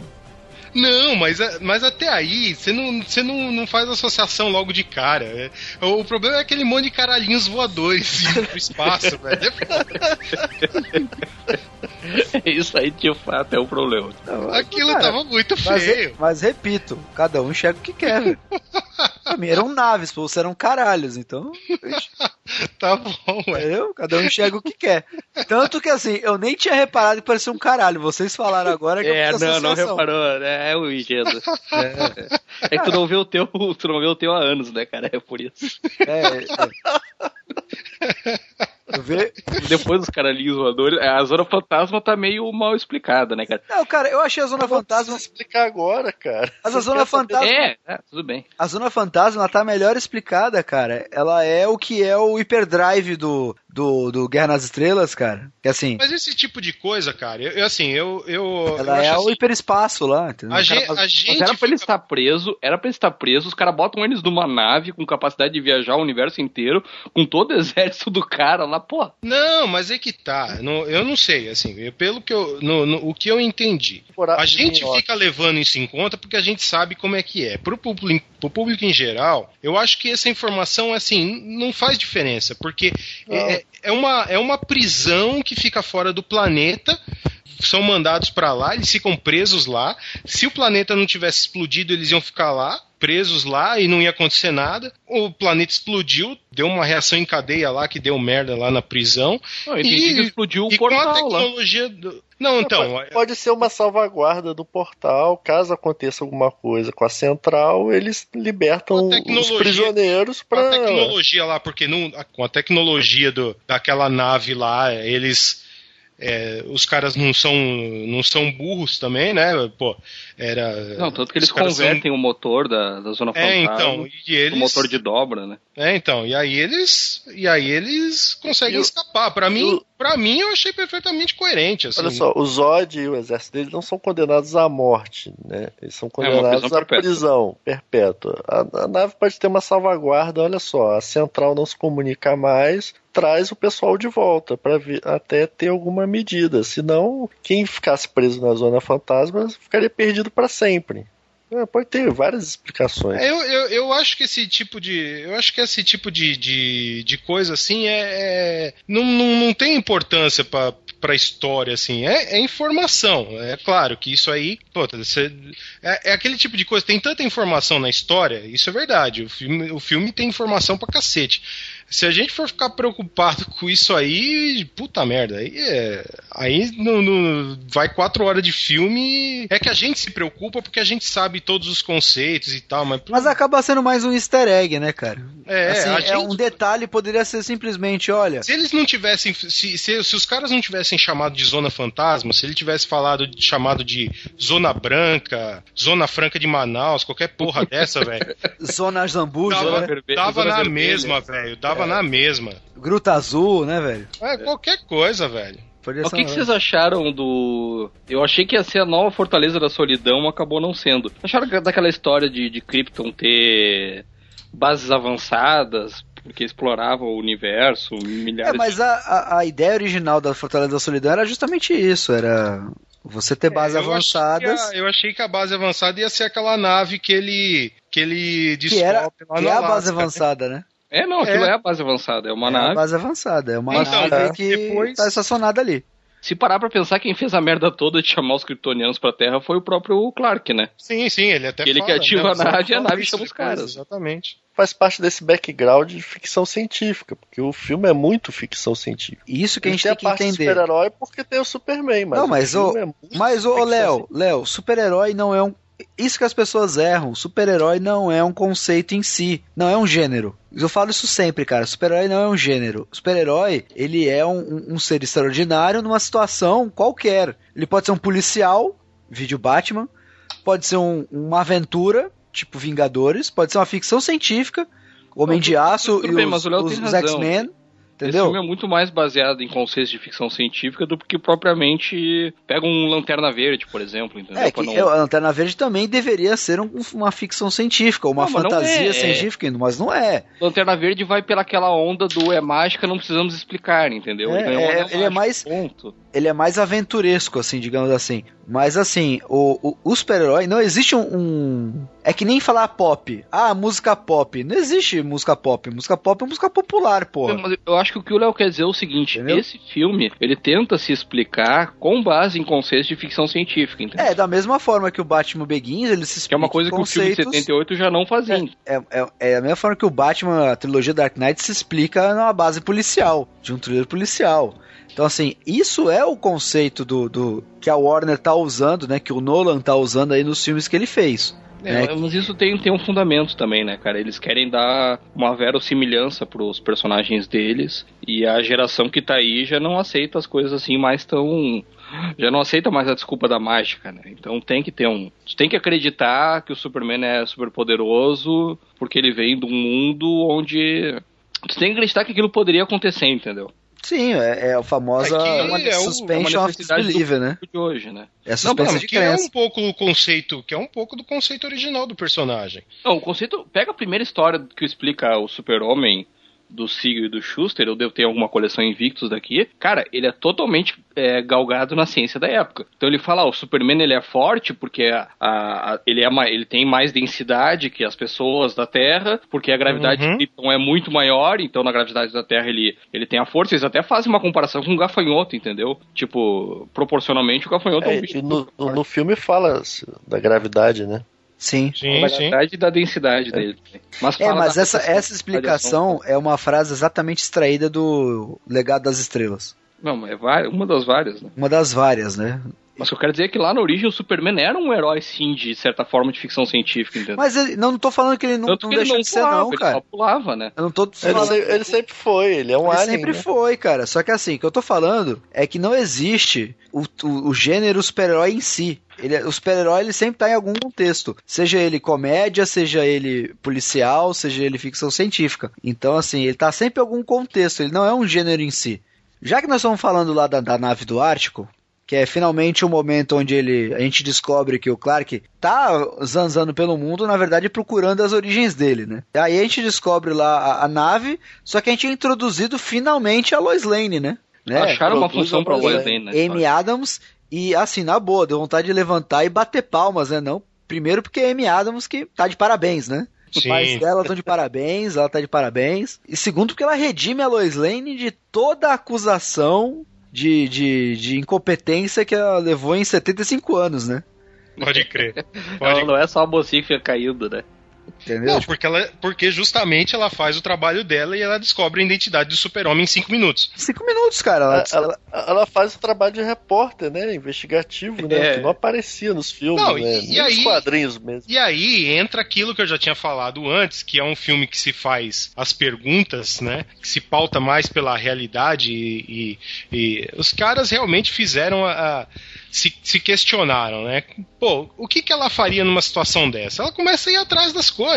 Não, mas, é- mas até aí, você não, você não, não faz associação logo de cara. É, o problema é aquele monte de caralhinhos voadores indo pro espaço, velho. É. Isso aí, de fato, é o problema. Aquilo Cara, tava muito Mas, feio. mas repito, cada um enxerga o que quer, velho. Pra mim eram naves, pô, vocês eram caralhos, então. Tá bom, ué. Entendeu? Cada um enxerga o que quer. Tanto que assim, eu nem tinha reparado que parecia um caralho. Vocês falaram agora que É, eu não, não reparou, né? É o engenho. É. que tu não vê o teu, tu não vê o teu há anos, né, cara? É por isso. É, é. Ve... Depois dos caralhinhos voadores, a Zona Fantasma tá meio mal explicada, né, cara? Não, cara, eu achei a Zona Eu vou Fantasma. explicar agora, cara. Mas a Você Zona Fantasma. É, é, tudo bem. A Zona Fantasma ela tá melhor explicada, cara. Ela é o que é o hyperdrive do, do, do Guerra nas Estrelas, cara. Que assim, Mas esse tipo de coisa, cara, eu, eu, assim, eu. eu, ela eu é acho o assim, hiperespaço lá, entendeu? a, cara gente, faz- a Mas gente era pra ele estar preso, era pra ele estar preso, os caras botam eles numa nave com capacidade de viajar o universo inteiro, com todo o exército do cara lá, pô. Não, mas é que tá. não- eu não sei, assim, eu- pelo que eu. no- no- o que eu entendi. A gente fica levando isso em conta porque a gente sabe como é que é. Pro público, pro público em geral, eu acho que essa informação, assim, não faz diferença. Porque Não. é, é uma, é uma prisão que fica fora do planeta. São mandados pra lá, eles ficam presos lá. Se o planeta não tivesse explodido, eles iam ficar lá, presos lá e não ia acontecer nada. O planeta explodiu, deu uma reação em cadeia lá que deu merda lá na prisão. Não, E- que explodiu o e com a portal tecnologia. Do... Não, então. Pode, pode ser uma salvaguarda do portal, caso aconteça alguma coisa com a central, eles libertam os prisioneiros Com a para tecnologia lá, porque não, com a tecnologia do, daquela nave lá, eles. É, os caras não são, não são burros também, né? Pô, era. Não, tanto que eles caras são- convertem o motor da, da Zona É, Fantasma então, e eles. o motor de dobra, né? É, então, e aí eles. E aí eles conseguem E escapar. Pra mim, o- para mim, eu achei perfeitamente coerente. Assim. Olha só, o Zod e o exército deles não são condenados à morte, né? Eles são É condenados prisão à perpétua. prisão perpétua. A, a nave pode ter uma salvaguarda, olha só, a central não se comunica mais, traz o pessoal de volta para até ter alguma medida. Senão, quem ficasse preso na zona fantasma ficaria perdido para sempre. É, pode ter várias explicações. É, Eu, eu, eu acho que esse tipo de. Eu acho que esse tipo de, de, de coisa assim é. é- não, não, não tem importância pra, pra história, assim. É, é informação. É claro que isso aí. Pô, você- é, é aquele tipo de coisa. Tem tanta informação na história, isso é verdade. O filme, o filme tem informação pra cacete. Se a gente for ficar preocupado com isso aí, puta merda, aí é. Aí não, não- vai quatro horas de filme. É que a gente se preocupa porque a gente sabe todos os conceitos e tal, mas. Mas acaba sendo mais um easter egg, né, cara? É, Assim, a é gente- um detalhe, poderia ser simplesmente, olha. Se eles não tivessem. Se, se, se os caras não tivessem chamado de Zona Fantasma, se ele tivesse falado de- chamado de Zona Branca, Zona Franca de Manaus, qualquer porra dessa, velho. Zona Zambuja, Dava, né? Zona na Vermelha. mesma, velho. Dava na mesma. Gruta Azul, né, velho? É, qualquer coisa, velho. O que, que vocês acharam do. Eu achei que ia ser a nova Fortaleza da Solidão, acabou não sendo. Acharam daquela história de, de Krypton ter bases avançadas, porque explorava o universo, milhares É, mas a, a, a ideia original da Fortaleza da Solidão era justamente isso, era você ter bases É, eu avançadas. achei que a- eu achei que a base avançada ia ser aquela nave que ele que ele Que, era, descobre lá que no é a base né? avançada, né? É, não, aquilo É. é, a base avançada, é uma É a nave. base avançada, é uma Então, nave que depois- tá estacionada ali. Se parar pra pensar, quem fez a merda toda de chamar os kryptonianos pra Terra foi o próprio Clark, né? Sim, sim, ele até Ele fala, que ativa né? a nave e a nave chama os caras. Exatamente. Faz parte desse background de ficção científica, porque o filme é muito ficção científica. Isso que a gente tem tem a que parte entender. super-herói porque tem o Superman, mas Não, mas o o- filme é muito Mas, ô, ficção Léo, Léo, super-herói não é um. Isso que as pessoas erram. Super-herói não é um conceito em si. Não é um gênero. Eu falo isso sempre, cara. Super-herói não é um gênero. Super-herói, ele é um, um- ser extraordinário numa situação qualquer. Ele pode ser um policial, vídeo Batman. Pode ser um- uma aventura, tipo Vingadores. Pode ser uma ficção científica. Homem Não, de tudo- Aço tudo e bem, os, os- os razão. X-Men. Esse Entendeu? filme é muito mais baseado em conceitos de ficção científica do que propriamente pega um Lanterna Verde, por exemplo, entendeu? É, que não- é, a Lanterna Verde também deveria ser um- uma ficção científica, uma Não, fantasia é, científica, mas não é. Lanterna Verde vai pelaquela onda do é mágica, não precisamos explicar, entendeu? É, um é, ele é mais- Ponto. Ele é mais aventuresco, assim, digamos assim. Mas assim, o, o, o super-herói não existe um, um- É que nem falar pop. Ah, música pop. Não existe música pop. Música pop é música popular, porra. Mas eu acho que o que o Léo quer dizer é o seguinte: Entendeu? esse filme ele tenta se explicar com base em conceitos de ficção científica, entendeu? É, da mesma forma que o Batman Begins, ele se que é uma explica coisa que o filme de conceitos- 78 já não fazia. É, é, é a mesma forma que o Batman, a trilogia Dark Knight, se explica numa base policial, de um thriller policial. Então, assim, isso é o conceito do, do que a Warner tá usando, né? Que o Nolan tá usando aí nos filmes que ele fez. É, né? Mas isso tem, tem um fundamento também, né, cara? Eles querem dar uma verossimilhança pros personagens deles e a geração que tá aí já não aceita as coisas assim mais tão. Já não aceita mais a desculpa da mágica, né? Então tem que ter um. Tu tem que acreditar que o Superman é super poderoso porque ele vem de um mundo onde. Tu tem que acreditar que aquilo poderia acontecer, entendeu? Sim, é, é a famosa É que é o- suspension é uma of disbeliever, né? De hoje, né? É Não, de que é um pouco o conceito, que é um pouco do conceito original do personagem. Não, o conceito. Pega a primeira história que explica o Super-Homem do Siegel e do Schuster, eu devo ter alguma coleção Invictus daqui. Cara, ele é totalmente é, galgado na ciência da época. Então ele fala, ó, o Superman ele é forte porque a, a- ele, é, ele tem mais densidade que as pessoas da Terra, porque a gravidade Uhum. de Krypton é muito maior, então na gravidade da Terra ele, ele tem a força. Eles até fazem uma comparação com o gafanhoto, entendeu? Tipo, proporcionalmente o gafanhoto é, É, um bicho no, no, no filme fala da gravidade, né? Sim. Sim, da sim. e da densidade dele. Mas É, mas essa, essa explicação é uma frase exatamente extraída do Legado das Estrelas. Não, mas é uma das várias, né? Uma das várias, né? Mas o que eu quero dizer é que lá na origem o Superman era um herói, sim, de certa forma de ficção científica, entendeu? Mas ele, não, não tô falando que ele não, Tanto não ele não de ser, não, ele cara. só pulava, né? Eu não tô Ele, falando. se- ele sempre foi, ele é um Ele alien. sempre né? foi, cara. Só que assim, o que eu tô falando é que não existe o, o, o gênero super-herói em si. Ele, é- o super-herói ele sempre tá em algum contexto. Seja ele comédia, seja ele policial, seja ele ficção científica. Então, assim, ele tá sempre em algum contexto. Ele não é um gênero em si. Já que nós estamos falando lá da, da nave do Ártico, que é finalmente o momento onde ele, a gente descobre que o Clark tá zanzando pelo mundo, na verdade procurando as origens dele, né? Aí a gente descobre lá a, a nave, só que a gente é introduzido finalmente a Lois Lane, né? né? Acharam uma função a pra Lois. Lane, né? Amy Adams e assim, na boa, deu vontade de levantar e bater palmas, né? Não, primeiro porque é Amy Adams que tá de parabéns, né? Os Sim. pais dela estão de parabéns, ela tá de parabéns. E segundo, porque ela redime a Lois Lane de toda a acusação de, de, de incompetência que ela levou em 75 anos, né? Pode crer. Ela Pode não é só a mocinha que fica caindo, né? Entendeu? Não, porque, ela, porque justamente ela faz o trabalho dela e ela descobre a identidade do super-homem em cinco minutos. Cinco minutos, cara. Ela, Ela, ela faz o trabalho de repórter, né? Investigativo, né? É. Que não aparecia nos filmes, Não, né? e- e aí- quadrinhos mesmo. E aí entra aquilo que eu já tinha falado antes, que é um filme que se faz as perguntas, né? Que se pauta mais pela realidade e, e- e os caras realmente fizeram a. a- se, se questionaram, né? Pô, o que, que ela faria numa situação dessa? Ela começa a ir atrás das coisas,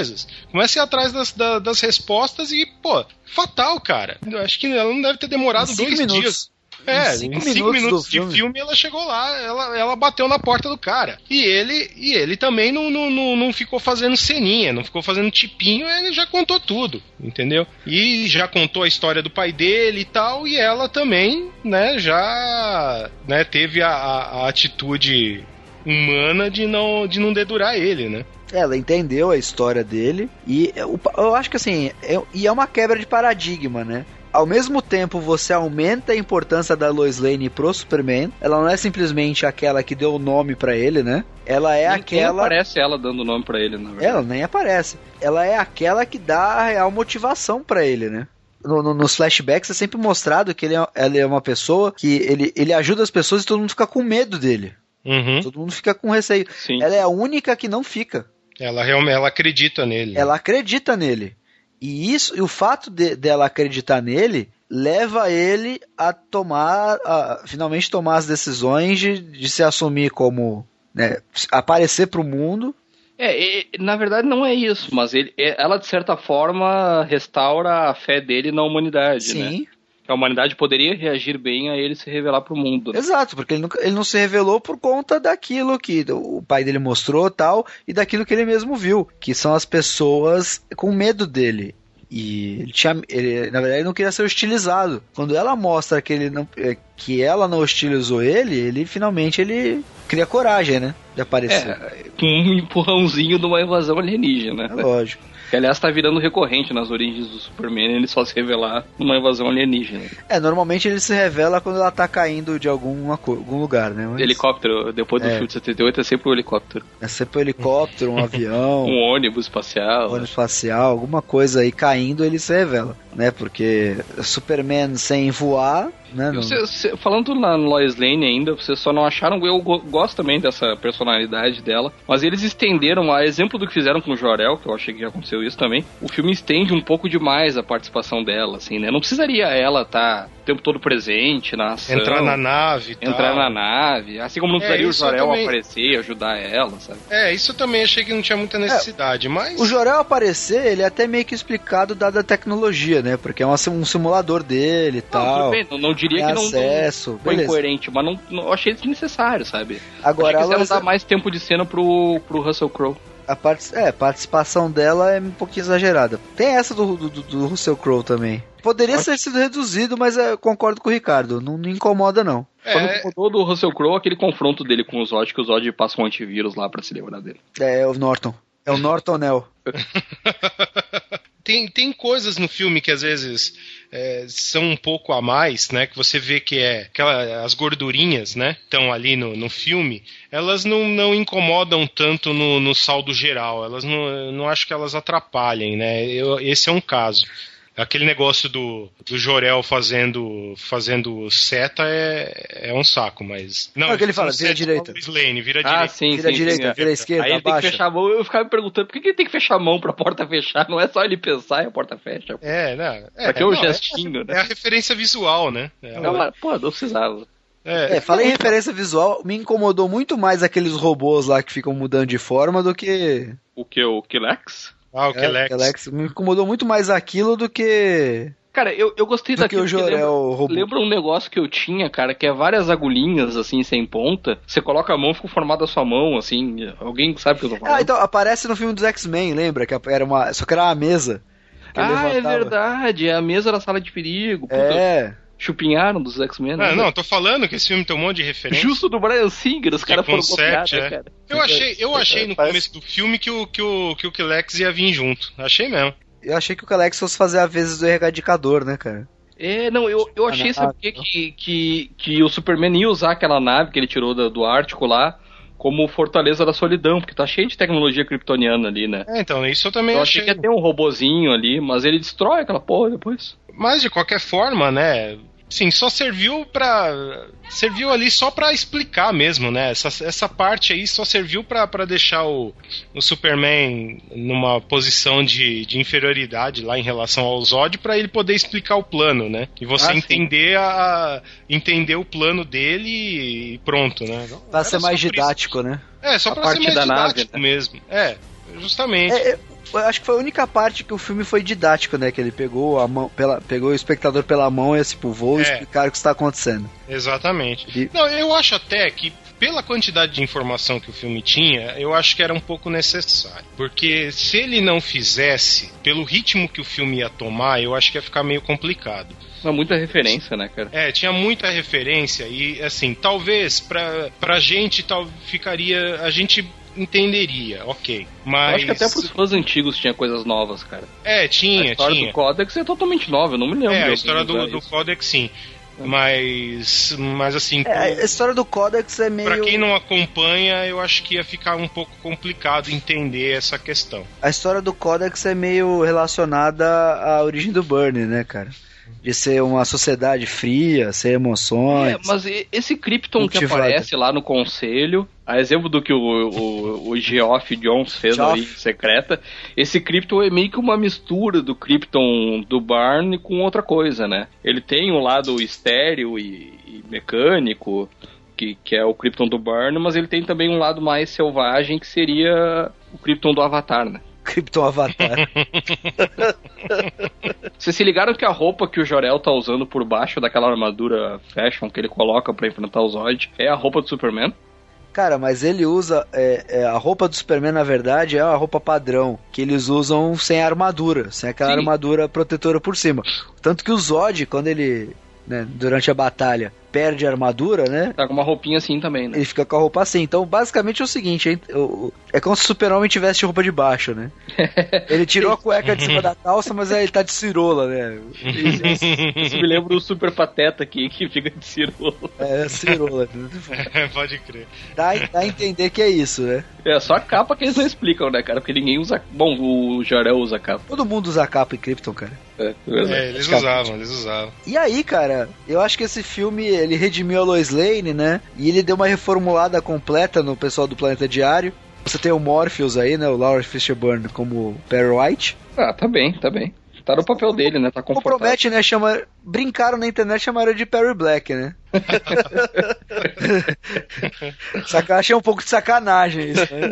começa a ir atrás das, da- das respostas e, pô, fatal, cara. Eu acho que ela não deve ter demorado dois minutos. dias. É, Em cinco em cinco minutos minutos, de filme. filme. ela chegou lá, ela, ela bateu na porta do cara. E ele, e ele também não, não, não, não ficou fazendo ceninha, não ficou fazendo tipinho, ele já contou tudo, entendeu? E já contou a história do pai dele e tal, e ela também, né, já né, teve a, a, a atitude humana de não, de não dedurar ele, né? Ela entendeu a história dele e eu, eu acho que assim, é, e é uma quebra de paradigma, né? Ao mesmo tempo, você aumenta a importância da Lois Lane pro Superman. Ela não é simplesmente aquela que deu o nome pra ele, né? Ela é Nem- nem aquela. aparece ela dando nome pra ele, na verdade. Ela nem aparece. Ela é aquela que dá a real motivação pra ele, né? No, no- nos flashbacks é sempre mostrado que ele é, ela é uma pessoa que ele, ele ajuda as pessoas e todo mundo fica com medo dele. Uhum. Todo mundo fica com receio. Sim. Ela é a única que não fica. Ela realmente ela acredita nele. Ela acredita nele. E isso, e o fato de- dela acreditar nele leva ele a tomar, a finalmente tomar as decisões de, de se assumir como, né, aparecer pro mundo. É, e- na verdade não é isso, mas ele, é- ela de certa forma restaura a fé dele na humanidade, né? Sim, Que a humanidade poderia reagir bem a ele se revelar pro mundo. né? exato, porque ele não, ele não se revelou por conta daquilo que o pai dele mostrou tal, e daquilo que ele mesmo viu, que são as pessoas com medo dele. E ele tinha, ele, na verdade, ele não queria ser hostilizado. Quando ela mostra que ele não, é, que ela não hostilizou ele, ele finalmente ele cria coragem, né, de aparecer. É, com um empurrãozinho de uma invasão alienígena. É né? lógico. Que aliás tá virando recorrente nas origens do Superman, ele só se revelar numa invasão alienígena. É, normalmente ele se revela quando ela tá caindo de alguma, algum lugar, né? Mas Helicóptero, depois do É. filme de 78 é sempre o helicóptero. É sempre um helicóptero, um avião, Um ônibus espacial. ônibus espacial, alguma coisa aí caindo, ele se revela, né? Porque Superman sem voar, né? Você- você- falando na Lois Lane ainda, vocês só não acharam. Eu go- gosto também dessa personalidade dela, mas eles estenderam, a exemplo do que fizeram com o Jorel, que eu achei que já aconteceu isso também. O filme estende um pouco demais a participação dela, assim, né? Não precisaria ela estar o tempo todo presente na ação. Entrar na nave e Entrar tal. na nave, assim como não É, precisaria o isso eu Jorel também- aparecer e ajudar ela, sabe? É, isso eu também achei que não tinha muita necessidade, mas. O Jorel aparecer, ele é até meio que explicado dada a tecnologia, né? Porque é um simulador dele e Não, tal. tudo bem, não, não diria Tem que não, não acesso, foi beleza. incoerente, mas não, não- achei desnecessário, sabe? Agora, achei que ela, quiseram dar mais tempo de cena pro, pro Russell Crowe. a part... é, a participação dela é um pouquinho exagerada. Tem essa do, do, do Russell Crowe também. Poderia ter sido reduzido, mas é, eu concordo com o Ricardo. Não, não incomoda, não. Só me É, do Russell Crowe aquele confronto dele com o Zod, que o Zod passa um antivírus lá pra se livrar dele. É, o Norton. É o Norton Nell. tem, tem coisas no filme que às vezes é, são um pouco a mais, né? Que você vê que é aquela, as gordurinhas, né? Estão ali no, no filme, elas não, não incomodam tanto no, no saldo geral. Elas não, não acho que elas atrapalhem, né? Eu- esse é um caso. Aquele negócio do, do Jorel fazendo fazendo seta é, é um saco, mas. Não, É o que ele fala, vira direita. Lane, vira Ah, direita. sim, Vira sim. direita, sim, é. vira esquerda, Aí ele tem que abaixa. fechar a mão. Eu ficava me perguntando por que que ele tem que fechar a mão pra porta fechar? Não é só ele pensar e a porta fecha. É, né? É, Pra que o não, é- gestinho, É né? a referência visual, né? É, Não, mas, pô, não precisava. É, falei em referência visual, me incomodou muito mais aqueles robôs lá que ficam mudando de forma do que. O que? O Kilex? Ah, o É, Kelex. Alex, me incomodou muito mais aquilo do que. Cara, eu, eu gostei que daquilo o que lembra, Jorel robô. lembra um negócio que eu tinha, cara, que é várias agulhinhas, assim, sem ponta. Você coloca a mão, fica o formato da sua mão, assim. Alguém sabe o que eu tô falando? Ah, então aparece no filme dos X-Men, lembra? Que era uma. Só que era uma mesa. Ah, é levantava. verdade, é a mesa da sala de perigo. Puta, É. chupinharam dos X-Men. né? Ah, não, tô falando que esse filme tem um monte de referência. Justo do Brian Singer, os caras foram copiar, concept, né, é. cara? Eu achei, eu achei no começo do filme que o, que o, que o Kelex ia vir junto. Achei mesmo. Eu achei que o Alex fosse fazer a vezes do erradicador, né, cara? É, não, eu, eu achei, Ah, sabe por quê? que, que, que o Superman ia usar aquela nave que ele tirou do, do Ártico lá como fortaleza da solidão, porque tá cheio de tecnologia kryptoniana ali, né? É, então, isso eu também Eu achei achei. que ia ter um robozinho ali, mas ele destrói aquela porra depois. Mas de qualquer forma, né? Sim, só serviu pra. Serviu ali só pra explicar mesmo, né? Essa, essa parte aí só serviu pra pra deixar o, o Superman numa posição de, de inferioridade lá em relação ao Zod pra ele poder explicar o plano, né? E você Ah, sim. entender a. entender o plano dele e pronto, né? Pra Era ser mais por isso. didático, né? É, só A pra ser parte mais da nave, didático né? mesmo. É, justamente. É, eu acho que foi a única parte que o filme foi didático, né? Que ele pegou a mão, pela, pegou o espectador pela mão e assim, tipo, vou É. explicar o que está acontecendo. Exatamente. E- Não, eu acho até que pela quantidade de informação que o filme tinha, eu acho que era um pouco necessário. Porque se ele não fizesse, pelo ritmo que o filme ia tomar, eu acho que ia ficar meio complicado. Não, muita referência, né, cara? É, tinha muita referência e assim, talvez pra, pra gente tal, ficaria. A gente entenderia, ok. Mas. Eu acho que até pros fãs antigos tinha coisas novas, cara. É, a tinha, história tinha. do Codex é totalmente nova, eu não me lembro. É, a história do, do. Codex sim. Mas. Mas assim. É, a história do Codex é meio. Pra quem não acompanha, eu acho que ia ficar um pouco complicado entender essa questão. A história do Codex é meio relacionada à origem do Burnie, né, cara? De ser uma sociedade fria, sem emoções. É, mas esse Krypton que aparece lá no conselho, a exemplo do que o, o, o Geoff Jones fez Geoff. ali secreta, esse Krypton é meio que uma mistura do Krypton do Barney com outra coisa, né? Ele tem um lado estéreo e, e mecânico, que, que é o Krypton do Barney, mas ele tem também um lado mais selvagem, que seria o Krypton do Avatar, né? Krypton Avatar. Vocês se ligaram que a roupa que o Jorel tá usando por baixo daquela armadura fashion que ele coloca pra enfrentar o Zod é a roupa do Superman? Cara, mas ele usa. é, é, a roupa do Superman, na verdade, é a roupa padrão. Que eles usam sem armadura. Sem aquela Sim. armadura protetora por cima. Tanto que o Zod, quando ele. né, durante a batalha, perde a armadura, né? Tá com uma roupinha assim também, né? Ele fica com a roupa assim. Então, basicamente é o seguinte: hein, é como se o Super-Homem tivesse roupa de baixo, né? Ele tirou a cueca de cima da calça, mas aí ele tá de cirola, né? Isso me lembra o Super Pateta aqui que fica de cirola. É, cirola. Pode crer. Dá, dá a entender que é isso, né? É só a capa que eles não explicam, né, cara? Porque ninguém usa. Bom, o Jorel usa capa. Todo mundo usa capa em Krypton, cara. É, verdade. É, eles usavam, eles usavam. E aí, cara, eu acho que esse filme ele redimiu a Lois Lane, né? E ele deu uma reformulada completa no pessoal do Planeta Diário. Você tem o Morpheus aí, né? O Lawrence Fishburne como Perry White. Ah, tá bem, tá bem. Tá no papel dele, né? Tá confortável. Compromete, né? Chama... Brincaram na internet, chamaram de Perry Black, né? Saca... Achei um pouco de sacanagem isso, né?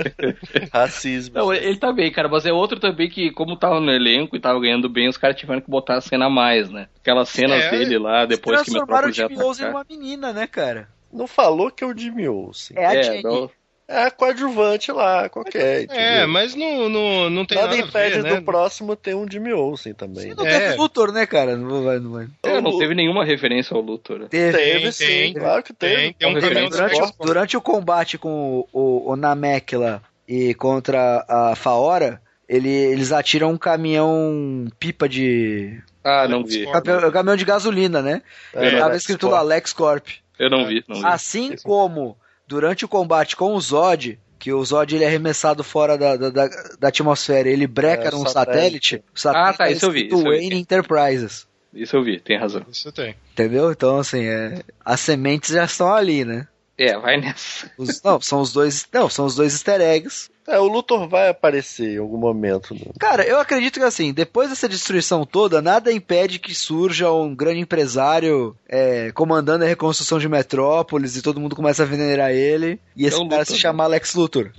Racismo. Não, ele tá bem, cara, mas é outro também que, como tava no elenco e tava ganhando bem, os caras tiveram que botar a cena a mais, né? Aquelas cenas É, dele lá, depois que Transformaram o Jimmy Olsen atacar. numa menina, né, cara? Não falou que é o Jimmy Olsen. É a É, Jenny. não- É coadjuvante lá, qualquer. entendeu? É, mas não, não, não tem Nada nada, impede ver, né? do próximo ter um Jimmy Olsen também. E não É. teve Luthor, né, cara? Não vai, não vai. É, não teve nenhuma referência ao Luthor. né? Teve. Teve Tem, sim, tem. claro que teve. Tem, tem um referência durante, durante o combate com o, o, o Namek lá e contra a Faora, ele, eles atiram um caminhão pipa de. Ah, não vi. Caminhão, caminhão de gasolina, né? É, Tava Lex escrito Corp. lá Lex Corp. Eu não vi, não vi. Assim como durante o combate com o Zod, que o Zod ele é arremessado fora da, da, da, da atmosfera, ele breca É, num satélite. satélite. O satélite Ah, tá, isso eu vi, isso eu vi. Wayne Enterprises. Isso eu vi, tem razão. Isso tem. Entendeu? Então, assim, é, as sementes já estão ali, né? É, vai nessa. Os- não, são os dois. Não, são os dois easter eggs. É, o Luthor vai aparecer em algum momento. né? Cara, eu acredito que assim, depois dessa destruição toda, nada impede que surja um grande empresário é, comandando a reconstrução de Metrópolis e todo mundo começa a venerar ele. E esse É cara Luthor. se chamar Lex Luthor.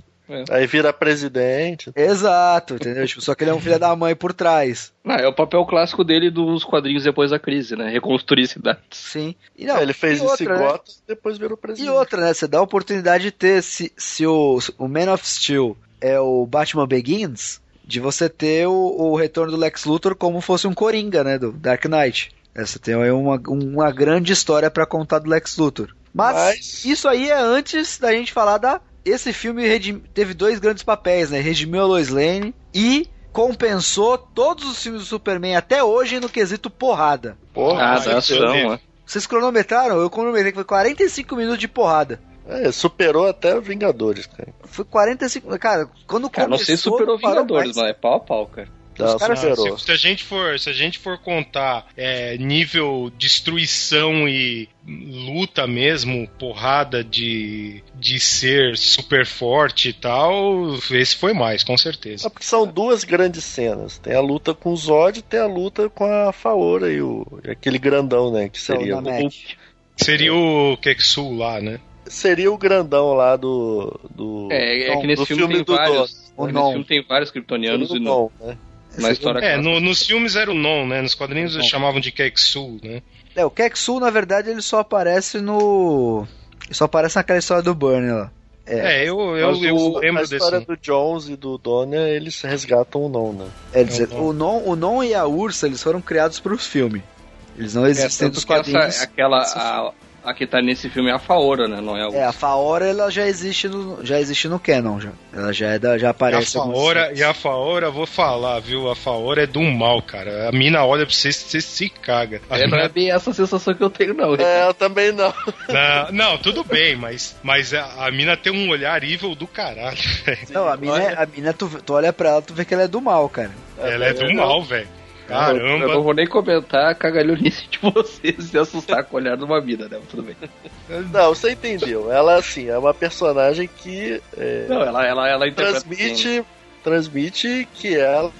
Aí vira presidente. Exato, entendeu? Tipo, só que ele é um filho da mãe por trás. Não, é o papel clássico dele dos quadrinhos depois da crise, né? Reconstruir cidades. Sim. E não, É, ele fez e em né? Gotham depois virou E presidente. outra, né? Você dá a oportunidade de ter, se, se o, o Man of Steel é o Batman Begins, de você ter o, o retorno do Lex Luthor como fosse um Coringa, né? Do Dark Knight. É, Você tem aí uma, uma grande história pra contar do Lex Luthor. Mas, Mas- isso aí é antes da gente falar da. Esse filme redim- teve dois grandes papéis, né? Redimiu a Lois Lane e compensou todos os filmes do Superman até hoje no quesito porrada. Porra, Ah, ação, né? Vocês cronometraram? Eu cronometrei que foi 45 minutos de porrada. é, superou até o Vingadores, cara. Foi 45. Cara, quando Cara, não sei se superou Vingadores, mas é pau a pau, cara. Não, caras- superou. Se, se a gente for, se a gente for contar é, nível destruição e luta mesmo, porrada de, de ser super forte e tal, esse foi mais, com certeza. É porque são duas grandes cenas. Tem a luta com o Zod e tem a luta com a Faora e o, aquele grandão, né? Que seria, o, Mac. Seria o Keksu lá, né? seria o grandão lá do. do É, é não, que nesse do filme, tem do vários. O Nesse filme tem vários kryptonianos e não. Né? Na história é, no, nos filmes era o Non, né? Nos quadrinhos eles chamavam de Keksu, né? É, o Keksu, na verdade, ele só aparece no. Ele só aparece naquela história do Burn lá. É, é eu, eu, eu o, lembro desse. A história desse. do Jones e do Donia, eles resgatam o Non, né? É dizer, o Non, o non e a Ursa, eles foram criados pro filme. Eles não existem é, dos quadrinhos. Essa, aquela, a, a que tá nesse filme é a Faora, né? Não é, a é, a Faora ela já existe no, já existe no Canon, já. Ela já, é da, já aparece. E a Faora, e a Faora, vou falar, viu? A Faora é do mal, cara. A mina olha pra você e você se caga. A é, mina... Não é bem essa sensação que eu tenho, não. É, eu também não. Não, não tudo bem, mas, mas a, a, mina tem um olhar evil do caralho, velho. Não, a mina, é, a mina tu, tu olha pra ela, tu vê que ela é do mal, cara. Ela é do mal, velho. Caramba! Eu, não vou nem comentar a cagalhonice de vocês se assustar com o olhar de uma mina, né? Tudo bem. Não, você entendeu. Ela, assim, é uma personagem que. É, não, ela, ela, ela transmite. Transmite que ela,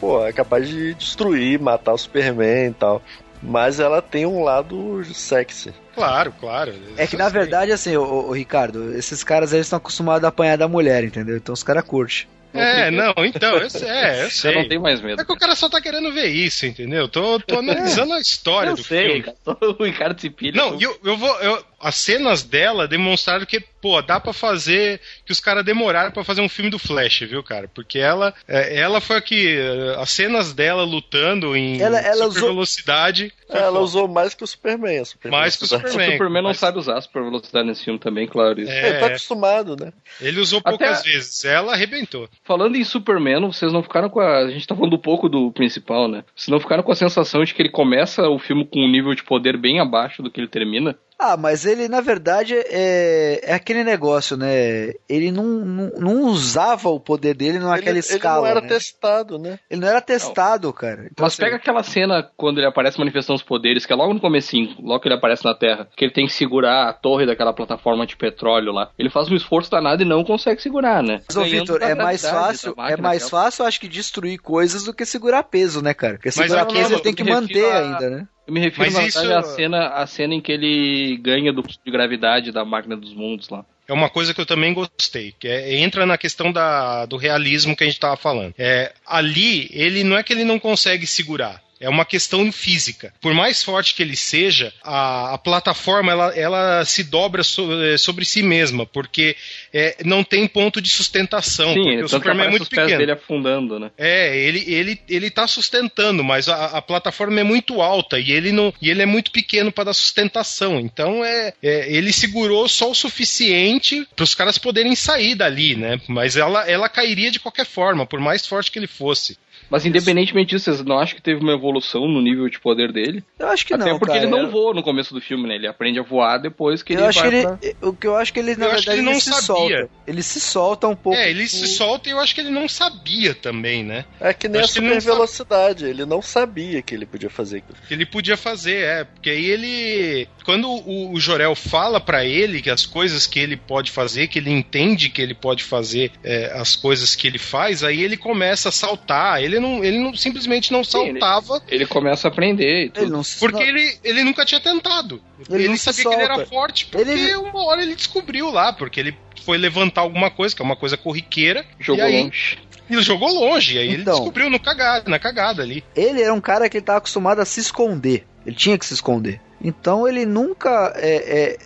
pô, é capaz de destruir, matar o Superman e tal. Mas ela tem um lado sexy. Claro, claro. É que na verdade, assim, o, o Ricardo, esses caras eles estão acostumados a apanhar da mulher, entendeu? Então os caras curtem. É, não, então, eu, é, eu sei. Eu não tenho mais medo. É que o cara só tá querendo ver isso, entendeu? Tô, tô analisando a história eu do sei, filme. Cara, o Ricardo Cipilli. Não, eu, eu vou. Eu, as cenas dela demonstraram que, pô, dá para fazer. Que os caras demoraram para fazer um filme do Flash, viu, cara? Porque ela, é, ela foi a que. As cenas dela lutando em ela, ela super usou... velocidade. Ela foda. usou mais que o Superman. Superman mais que o Superman. O Superman não sabe usar super velocidade nesse filme também, claro. Isso. É, ele tá acostumado, né? Ele usou poucas Até... vezes. Ela arrebentou. Falando em Superman, vocês não ficaram com a. A gente tá falando um pouco do principal, né? Vocês não ficaram com a sensação de que ele começa o filme com um nível de poder bem abaixo do que ele termina? Ah, mas ele, na verdade, é, é aquele negócio, né? Ele não, não, não usava o poder dele naquela ele, escala. Ele não era né? testado, né? Ele não era testado, não. cara. Então, mas assim, pega aquela cena quando ele aparece manifestando os poderes, que é logo no comecinho, logo que ele aparece na Terra, que ele tem que segurar a torre daquela plataforma de petróleo lá. Ele faz um esforço danado e não consegue segurar, né? Mas, ô, Vitor, é mais fácil, é mais fácil, acho que, destruir coisas do que segurar peso, né, cara? Porque segurar peso não, ele tem que manter a... ainda, né? Eu me refiro Mas isso... à cena, a cena em que ele ganha do de gravidade da máquina dos mundos lá. É uma coisa que eu também gostei, que é, entra na questão da, do realismo que a gente estava falando. É, ali, ele não é que ele não consegue segurar. É uma questão física. Por mais forte que ele seja, a, a plataforma ela, ela se dobra so, é, sobre si mesma, porque é, não tem ponto de sustentação. Sim, porque o Superman é muito pequeno. Pés dele afundando, né? É, ele, ele, ele tá sustentando, mas a, a plataforma é muito alta e ele, não, e ele é muito pequeno para dar sustentação. Então é, é, ele segurou só o suficiente para os caras poderem sair dali, né? Mas ela, ela cairia de qualquer forma, por mais forte que ele fosse. Mas independentemente disso, vocês não acham que teve uma evolução no nível de poder dele? Eu acho que Até não. Até porque cara, ele não voa no começo do filme, né? Ele aprende a voar depois que eu ele acho vai que ele, pra... O que eu acho que ele, na eu verdade, ele, não ele se sabia. solta. Ele se solta um pouco. É, ele se solta e eu acho que ele não sabia também, né? É que nem a super velocidade. Ele não sabia que ele podia fazer aquilo. Que ele podia fazer, é. Porque aí ele. Quando o, o Jorel fala para ele que as coisas que ele pode fazer, que ele entende que ele pode fazer é, as coisas que ele faz, aí ele começa a saltar. Ele não, ele não simplesmente não saltava. Ele, ele começa a aprender. Ele não, porque Ele, ele nunca tinha tentado. Ele, ele sabia que ele era forte porque ele... uma hora ele descobriu lá, porque ele foi levantar alguma coisa, que é uma coisa corriqueira. Jogou aí, longe. Ele jogou longe, aí então, ele descobriu no cagada, na cagada ali. Ele era um cara que estava acostumado a se esconder. Ele tinha que se esconder. Então ele nunca é, é,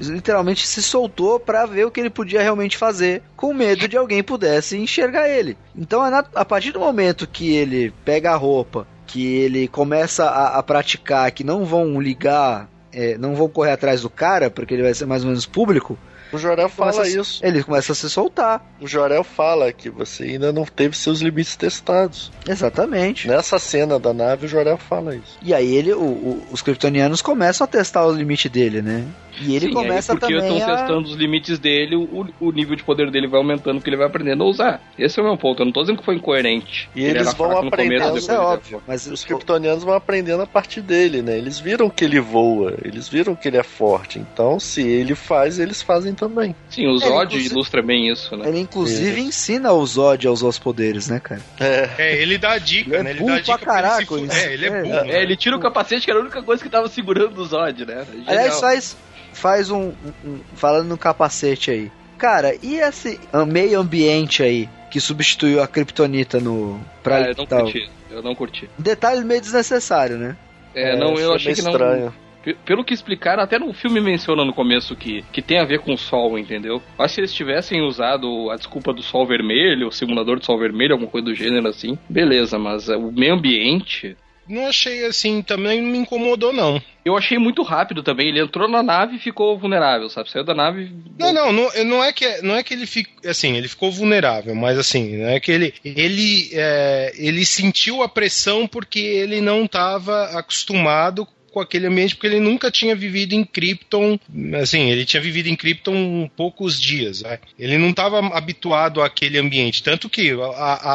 literalmente se soltou para ver o que ele podia realmente fazer, com medo de alguém pudesse enxergar ele. Então, a partir do momento que ele pega a roupa, que ele começa a, a praticar, que não vão ligar, é, não vão correr atrás do cara, porque ele vai ser mais ou menos público, o Jorel fala isso. Ele começa a se soltar. O Jorel fala que você ainda não teve seus limites testados. Exatamente. Nessa cena da nave, o Jorel fala isso. E aí ele, o, o, os kryptonianos começam a testar o limite dele, né? E ele Sim, começa aí porque também estão a... testando os limites dele, o, o nível de poder dele vai aumentando, porque ele vai aprendendo a usar. Esse é o meu ponto. Eu não tô dizendo que foi incoerente. E eles vão aprendendo, isso é óbvio. Mas os kryptonianos vão aprendendo a partir dele, né? Eles viram que ele voa, eles viram que ele é forte. Então, se ele faz, eles fazem também. Sim, o Zod ilustra bem isso, né? Ele inclusive é. ensina o Zod a usar os poderes, né, cara? É, é ele dá a dica, ele né? Ele dá a dica pra caraca, ele se... É, ele é, é burro. É, né? ele tira o capacete, que era a única coisa que tava segurando o Zod, né? Genial. Aliás, faz faz um, um, falando no capacete aí. Cara, e esse meio ambiente aí? que substituiu a Kryptonita no. Pra Ah, eu não tal. curti. Eu não curti. Detalhe meio desnecessário, né? É, não, eu foi achei que não. estranho. P- Pelo que explicaram, até no filme menciona no começo que, que tem a ver com o sol, entendeu? Acho que se eles tivessem usado a desculpa do sol vermelho, o simulador do sol vermelho, alguma coisa do gênero assim, beleza, mas é, o meio ambiente. Não achei assim, também não me incomodou, não. Eu achei muito rápido também. Ele entrou na nave e ficou vulnerável, sabe? Saiu da nave. Não, não, não, não é que não é que ele ficou assim, ele ficou vulnerável, mas assim, não é que ele ele é, ele sentiu a pressão porque ele não estava acostumado com aquele ambiente porque ele nunca tinha vivido em Krypton, assim, ele tinha vivido em Krypton poucos dias, né? ele não estava habituado àquele ambiente, tanto que a, a,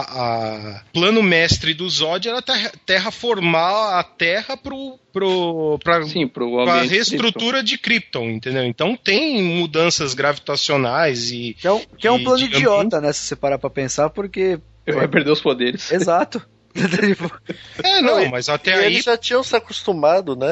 a plano mestre do Zod era terra, terraformar a Terra pro pro pra, Sim, pro pra ambiente. reestrutura de Krypton, entendeu? Então tem mudanças gravitacionais e Que é um, que é um De- plano de idiota, né? Se você parar pra pensar, porque. Ele vai perder os poderes. Exato. É, Não, não, mas até aí eles já tinham se acostumado, né?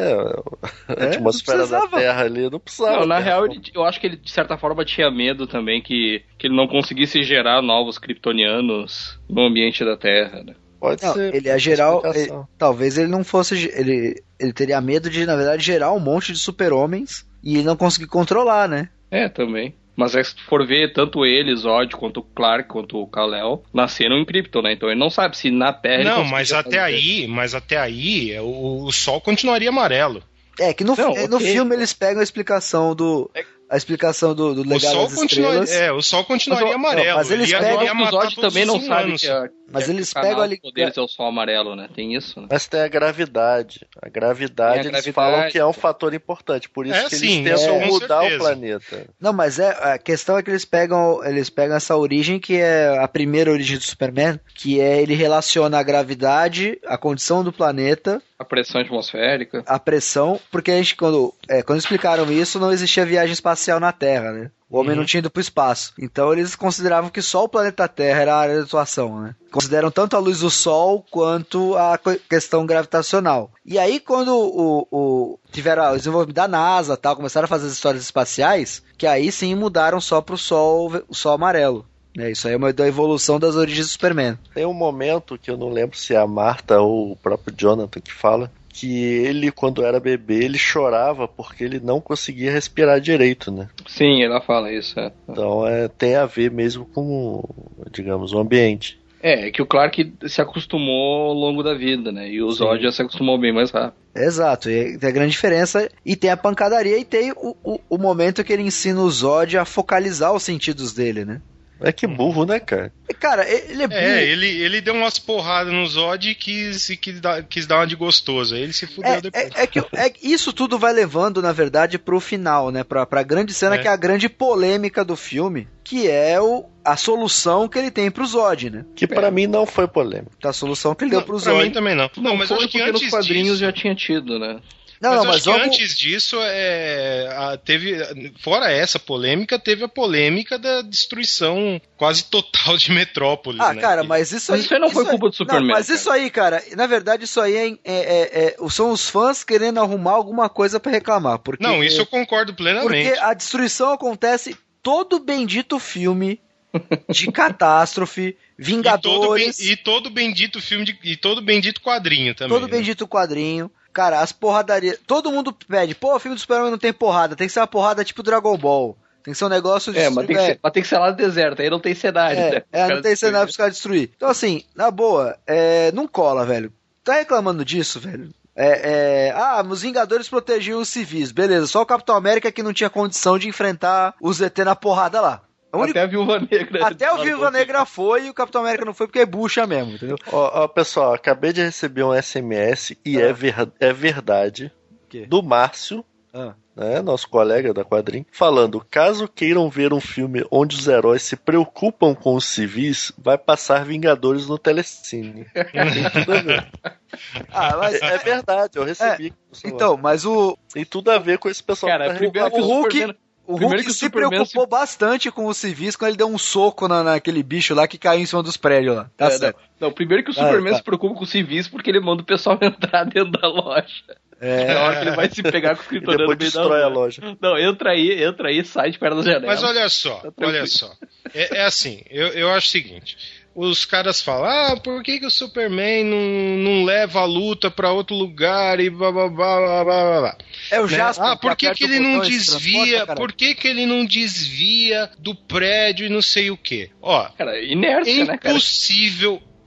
A É, atmosfera da precisava. Terra ali, não precisava. Não, na real, ele- eu acho que ele, de certa forma, tinha medo também que, que ele não conseguisse gerar novos kryptonianos no ambiente da Terra, né? Pode Não, ser. ele ia gerar. explicação. ele- talvez ele não fosse. Ele, ele teria medo de, na verdade, gerar um monte de super-homens e ele não conseguir controlar, né? É, também. Mas é, se tu for ver, tanto ele, Zod, quanto o Clark, quanto o Kal-El, nasceram em Krypton, né? Então ele não sabe se na Terra... Não, mas até aí, mas até aí é, o, o sol continuaria amarelo. É que no, Não, fi- no ok. filme eles pegam a explicação do. A explicação do, do O legado sol, das continuaria, estrelas. é, o sol continuaria Mas, amarelo. mas eles Ele pegam- o todos também os não sabe que, a, Mas que eles pegam ali- poderes é o sol amarelo, né? Tem isso, né? Mas tem a gravidade. A gravidade, a eles gravidade. falam que é um fator importante. Por isso É, que eles sim, tentam isso com mudar o planeta. Não, mas é a questão é que eles pegam eles pegam essa origem que é a primeira origem do Superman, que é ele relaciona a gravidade, a condição do planeta, A pressão atmosférica. a pressão, porque a gente quando é, quando explicaram isso não existia viagem espacial na Terra, né? O homem Uhum. não tinha ido pro espaço. Então eles consideravam que só o planeta Terra era a área de atuação, né? Consideram tanto a luz do Sol quanto a questão gravitacional. E aí, quando o, o tiveram o desenvolvimento da NASA tal, começaram a fazer as histórias espaciais, que aí sim mudaram só pro Sol, o Sol amarelo. É, isso aí é uma da evolução das origens do Superman. Tem um momento que eu não lembro se é a Marta ou o próprio Jonathan que fala que ele, quando era bebê, ele chorava porque ele não conseguia respirar direito, né? Sim, ela fala isso. É, Então é, tem a ver mesmo com, digamos, o ambiente. é, é que o Clark se acostumou ao longo da vida, né? E o Zod já se acostumou bem mais rápido. Exato, e tem a grande diferença. E tem a pancadaria e tem o, o, o momento que ele ensina o Zod a focalizar os sentidos dele, né? É que burro, né, cara? Cara, ele é burro. É, ele, ele deu umas porradas no Zod e quis, e quis, dar, quis dar uma de gostoso. Aí ele se fudeu É, depois. é, é que é isso tudo vai levando, na verdade, pro final, né? Pra, pra grande cena, É. que é a grande polêmica do filme, que é o, a solução que ele tem pro Zod, né? Que pra mim não foi polêmico. A solução que ele deu Não, pro pra mim Zod. também não. Não, mas eu foi acho que porque antes nos quadrinhos disso... já tinha tido, né? Não, mas não, mas acho que vamos. antes disso, é, a- teve, fora essa polêmica, teve a polêmica da destruição quase total de Metrópolis. Ah, né? cara, mas isso Mas aí. isso aí não foi aí- culpa do Superman, Não, mas cara. isso aí, cara, na verdade, isso aí é, é- é- é- são os fãs querendo arrumar alguma coisa pra reclamar. Porque, Não, isso eu concordo plenamente. Porque a destruição acontece todo bendito filme de catástrofe, E todo, ben- Vingadores, e todo bendito filme de, e todo bendito quadrinho também. todo né? bendito quadrinho. Cara, as porradarias. Todo mundo pede, pô, filme do Superman não tem porrada, tem que ser uma porrada tipo Dragon Ball. Tem que ser um negócio de. É, mas tem, que ser, mas tem que ser lá no deserto, aí não tem cenário. É, né? é, não tem caras cenário pros caras destruir. Então, assim, na boa, é, não cola, velho. Tá reclamando disso, velho? É, é, ah, os Vingadores protegiam os civis. Beleza, só o Capitão América que não tinha condição de enfrentar os ET na porrada lá. Até a Viúva Negra. Até o Viva Negra foi e o Capitão América não foi porque é bucha mesmo, entendeu? Ó, ó, pessoal, acabei de receber um SMS e Ah. é, ver- é verdade do Márcio, Ah. né, nosso colega da quadrinho, falando: caso queiram ver um filme onde os heróis se preocupam com os civis, vai passar Vingadores no Telecine. Tem tudo a ver. Ah, mas. É verdade, eu recebi. celular. Então, mas o, Tem tudo a ver com esse pessoal Cara, que tá primeiro o o Hulk- Primeiro Hulk que o se Superman preocupou bastante com os civis quando ele deu um soco na, naquele bicho lá que caiu em cima dos prédios lá. Tá É, certo. não, não, primeiro que o Ah, Superman tá. se preocupa com os civis porque ele manda o pessoal entrar dentro da loja. É. Na hora que ele vai se pegar com o escritório no meio destrói a loja. Não, entra aí, entra aí, sai de perto da janela. Mas olha só, tá olha só. É, é assim, eu, eu acho o seguinte os caras falam: ah, por que, que o Superman não, não leva a luta para outro lugar e blá blá blá blá blá blá. É o né? Jasper. Ah, por que, que ele não desvia? Por que, que ele não desvia do prédio e não sei o que? Ó, cara, inércia, é né, cara?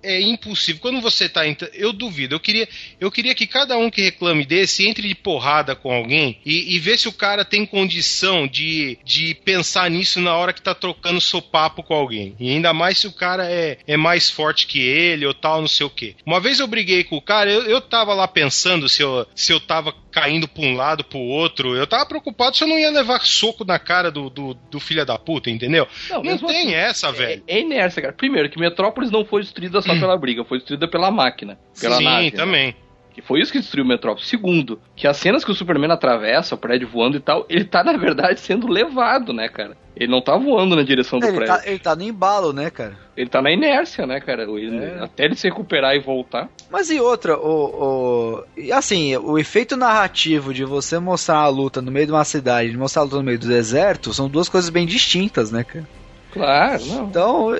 É impossível. Quando você tá. Eu duvido. Eu queria, eu queria que cada um que reclame desse entre de porrada com alguém e, e ver se o cara tem condição de, de pensar nisso na hora que tá trocando sopapo com alguém. E ainda mais se o cara é, é mais forte que ele ou tal, não sei o que. Uma vez eu briguei com o cara, eu, eu tava lá pensando se eu, se eu tava caindo pra um lado, pro outro. Eu tava preocupado se eu não ia levar soco na cara do, do, do filho da puta, entendeu? Não, não tem assim, essa, é, velho. É inércia, cara. Primeiro, que Metrópolis não foi destruída só pela briga, foi destruída pela máquina. Pela Sim, nave, né? também. Né? Que foi isso que destruiu Metrópolis. Segundo, que as cenas que o Superman atravessa, o prédio voando e tal, ele tá, na verdade, sendo levado, né, cara? Ele não tá voando na direção do ele prédio. Tá, ele tá no embalo, né, cara? Ele tá na inércia, né, cara? Ele, é. Até ele se recuperar e voltar. Mas e outra, o, o, assim, o efeito narrativo de você mostrar a luta no meio de uma cidade e mostrar a luta no meio do deserto são duas coisas bem distintas, né, cara? Claro, não. Então,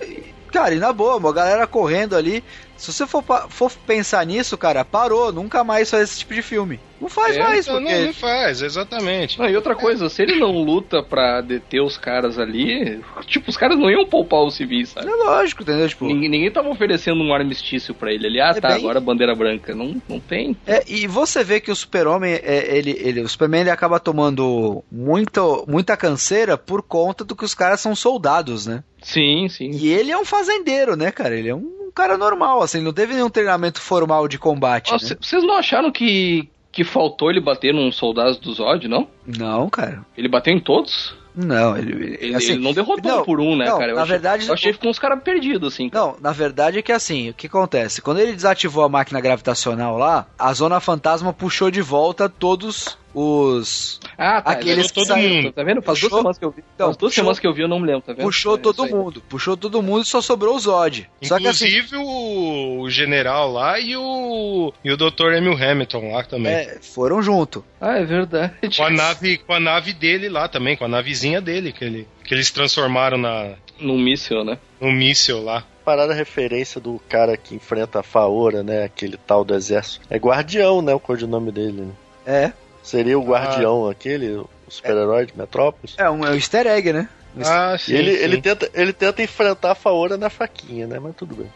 cara, e na boa, a galera correndo ali, se você for, for, pensar nisso, cara, parou, nunca mais faz esse tipo de filme. Não faz é, mais, porque... Não, não faz, exatamente. Não, e outra coisa, se ele não luta pra deter os caras ali, tipo, os caras não iam poupar os civis, sabe? É lógico, entendeu? Tipo... Ninguém, ninguém tava oferecendo um armistício pra ele ali. Ah, é tá, bem... agora bandeira branca. Não, não tem. É, e você vê que o super-homem, é, ele, ele, o Superman, ele acaba tomando muito, muita canseira por conta do que os caras são soldados, né? Sim, sim. E ele é um fazendeiro, né, cara? Ele é um um cara normal, assim, não teve nenhum treinamento formal de combate. Né? Vocês não acharam que, que faltou ele bater num soldado do Zod, não? Não, cara. Ele bateu em todos? Não, ele. Ele, assim, ele não derrotou não, por um, né, não, cara? Eu na achei, verdade. Eu achei que ficou uns caras perdidos, assim. Cara. Não, na verdade é que assim, o que acontece? Quando ele desativou a máquina gravitacional lá, a zona fantasma puxou de volta todos os. Ah, tá. Aqueles todo mundo. Tá vendo? Faz puxou, duas semanas que eu vi. Então, Faz duas puxou, semanas que eu vi, eu não me lembro, tá vendo? Puxou é, todo mundo. Puxou todo mundo e só sobrou o Zod. Inclusive só que, assim, o general lá e o. E o Dr. Emil Hamilton lá também. É, foram junto. Ah, é verdade. Com a nave, com a nave dele lá também, com a navezinha dele, que, ele, que eles transformaram na. Num míssil, né? Num míssil lá parada referência do cara que enfrenta a Faora, né? Aquele tal do exército. É Guardião, né? O codinome dele. Né? É. Seria o Guardião ah. aquele, o super-herói de Metrópolis? É um, é um easter egg, né? Ah, sim, ele, sim. ele, tenta, ele tenta enfrentar a Faora na faquinha, né? Mas tudo bem.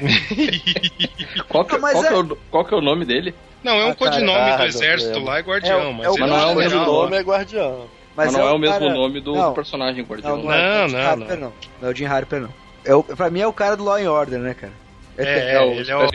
qual, que, qual, é... Que é o, qual que é o nome dele? Não, é um ah, codinome ah, do exército lá, é Guardião. É, mas, é o, mas não é o mesmo nome, é Guardião. Mas, mas não é, o mesmo cara... nome do não. personagem Guardião. Não, não, é, não, não, não. Não é o Jim Harper, não. É o, pra mim é o cara do Law and Order, né, cara? É, é, o ele é o...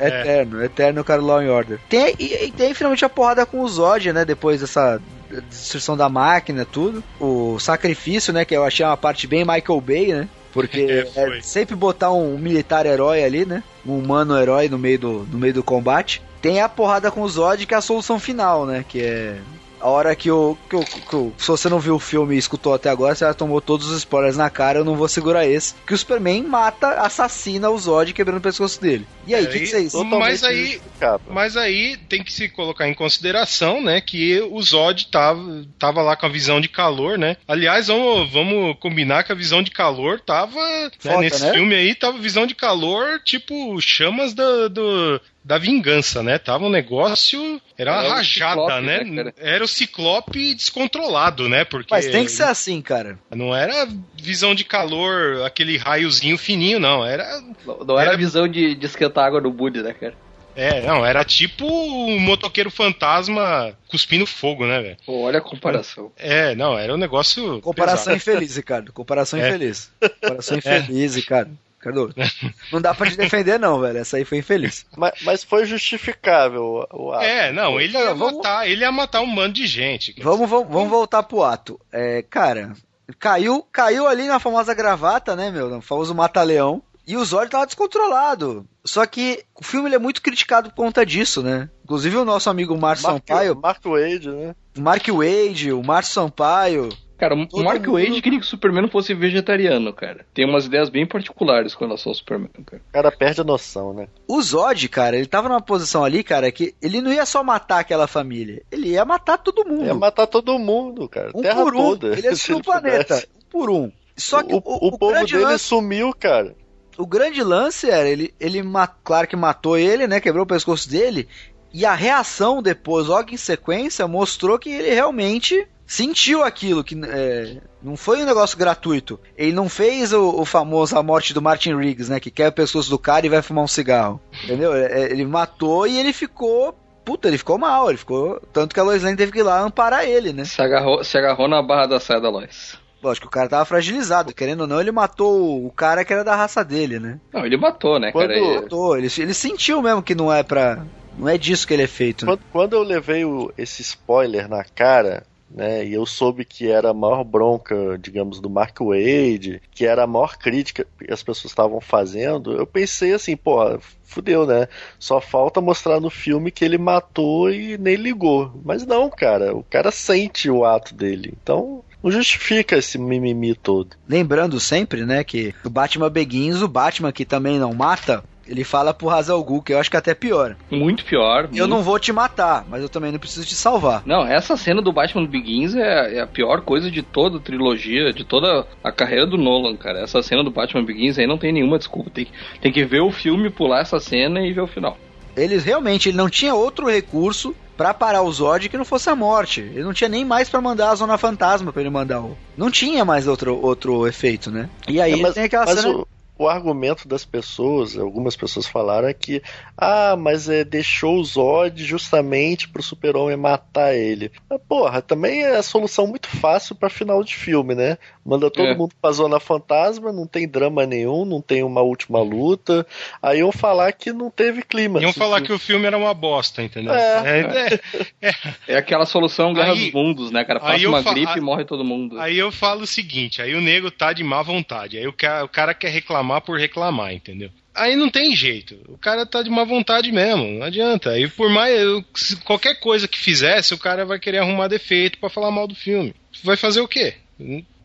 Eterno, Eterno, cara Law and Order. Tem, e, e, tem finalmente a porrada com o Zod, né? Depois dessa destruição da máquina, tudo. O sacrifício, né? Que eu achei uma parte bem Michael Bay, né? Porque é, é sempre botar um militar herói ali, né? Um humano herói no meio do, no meio do combate. Tem a porrada com o Zod, que é a solução final, né? Que é a hora que o, que o, que o, Se você não viu o filme e escutou até agora, você já tomou todos os spoilers na cara, eu não vou segurar esse. Que o Superman mata, assassina o Zod quebrando o pescoço dele. E aí, o é, que, que vocês Mas aí, mas aí tem que se colocar em consideração, né? Que o Zod tava, tava lá com a visão de calor, né? Aliás, vamos, vamos combinar que a visão de calor tava. Foda, né, nesse né? filme aí, tava visão de calor, tipo, chamas do, do da vingança, né? Tava um negócio. Era uma rajada, né? né era o ciclope descontrolado, né? Porque. Mas tem que ser assim, cara. Não era visão de calor, aquele raiozinho fininho, não. Era. Não, não era, era visão de, de esquentar água no Bud, né, cara? É, não, era tipo um motoqueiro fantasma cuspindo fogo, né, velho? Olha a comparação. É, não, era um negócio. Comparação pesado. infeliz, Ricardo. Comparação é. infeliz. Comparação é. infeliz, é. Ricardo. Cardoso. não dá pra te defender, não, velho. Essa aí foi infeliz. Mas, mas foi justificável o ato. É, não, ele ia, vamos... matar, ele ia matar um bando de gente. Vamos, vamos, vamos voltar pro ato. É, cara, caiu, caiu ali na famosa gravata, né, meu? No famoso mata-leão. E o Zod tava descontrolado. Só que o filme é muito criticado por conta disso, né? Inclusive o nosso amigo Márcio Sampaio. Mark Wade, né? O Mark Wade, o Márcio Sampaio Cara, o Todo Mark mundo- Wade queria que o Superman não fosse vegetariano, cara. Tem umas ideias bem particulares com relação ao Superman, cara. O cara perde a noção, né? O Zod, cara, ele tava numa posição ali, cara, que ele não ia só matar aquela família, ele ia matar todo mundo. Ia matar todo mundo, cara. um Terra por um. toda. Ele ia o planeta, pudesse. um por um. Só que o, o, o o povo dele lance, sumiu, cara. o grande lance era, ele, ele claro que matou ele, né, quebrou o pescoço dele, e a reação depois, logo em sequência, mostrou que ele realmente sentiu aquilo, que é, não foi um negócio gratuito. Ele não fez o, o famoso a morte do Martin Riggs, né, que quer o pescoço do cara e vai fumar um cigarro, entendeu? É, Ele matou e ele ficou, puta, ele ficou mal, ele ficou, tanto que a Lois Lane teve que ir lá amparar ele, né? Se agarrou, se agarrou na barra da saia da Lois. Lógico, o cara tava fragilizado, querendo ou não, ele matou o cara que era da raça dele, né? Não, ele matou, né, Quando- cara? E- Matou, ele, ele sentiu mesmo que não é pra. Não é disso que ele é feito. né? Quando, quando eu levei o- esse spoiler na cara, né, e eu soube que era a maior bronca, digamos, do Mark Wade, que era a maior crítica que as pessoas estavam fazendo, eu pensei assim, pô, fudeu, né? Só falta mostrar no filme que ele matou e nem ligou. Mas não, cara, o cara sente o ato dele. Então, não justifica esse mimimi todo. Lembrando sempre, né, que o Batman Begins, o Batman que também não mata, ele fala pro Hazal Ghul, que eu acho que é até pior. Muito pior. Eu muito- não vou te matar, mas eu também não preciso te salvar. Não, essa cena do Batman Begins é, é a pior coisa de toda a trilogia, de toda a carreira do Nolan, cara. Essa cena do Batman Begins aí não tem nenhuma desculpa. Tem, tem que ver o filme, pular essa cena e ver o final. Ele realmente ele não tinha outro recurso pra parar o Zod que não fosse a morte. Ele não tinha nem mais pra mandar a Zona Fantasma pra ele mandar o. Não tinha mais outro, outro efeito, né? E aí É, ele mas tem aquela mas cena. o, o argumento das pessoas, algumas pessoas falaram é que, ah, mas é, deixou o Zod justamente pro super-homem matar ele. Mas, porra, também é a solução muito fácil pra final de filme, né? Manda todo É. mundo pra Zona Fantasma, não tem drama nenhum, não tem uma última luta. Aí iam falar que não teve clima. Iam falar que o filme era uma bosta, entendeu? É. É, é. É aquela solução Guerra Aí- dos Mundos, né, cara? Passa uma gripe e morre todo mundo. Aí eu falo o seguinte, aí o nego tá de má vontade, aí o cara, o cara quer reclamar por reclamar, entendeu? Aí não tem jeito, o cara tá de má vontade mesmo, não adianta. Aí por mais, eu- se qualquer coisa que fizesse, o cara vai querer arrumar defeito pra falar mal do filme. Vai fazer o quê?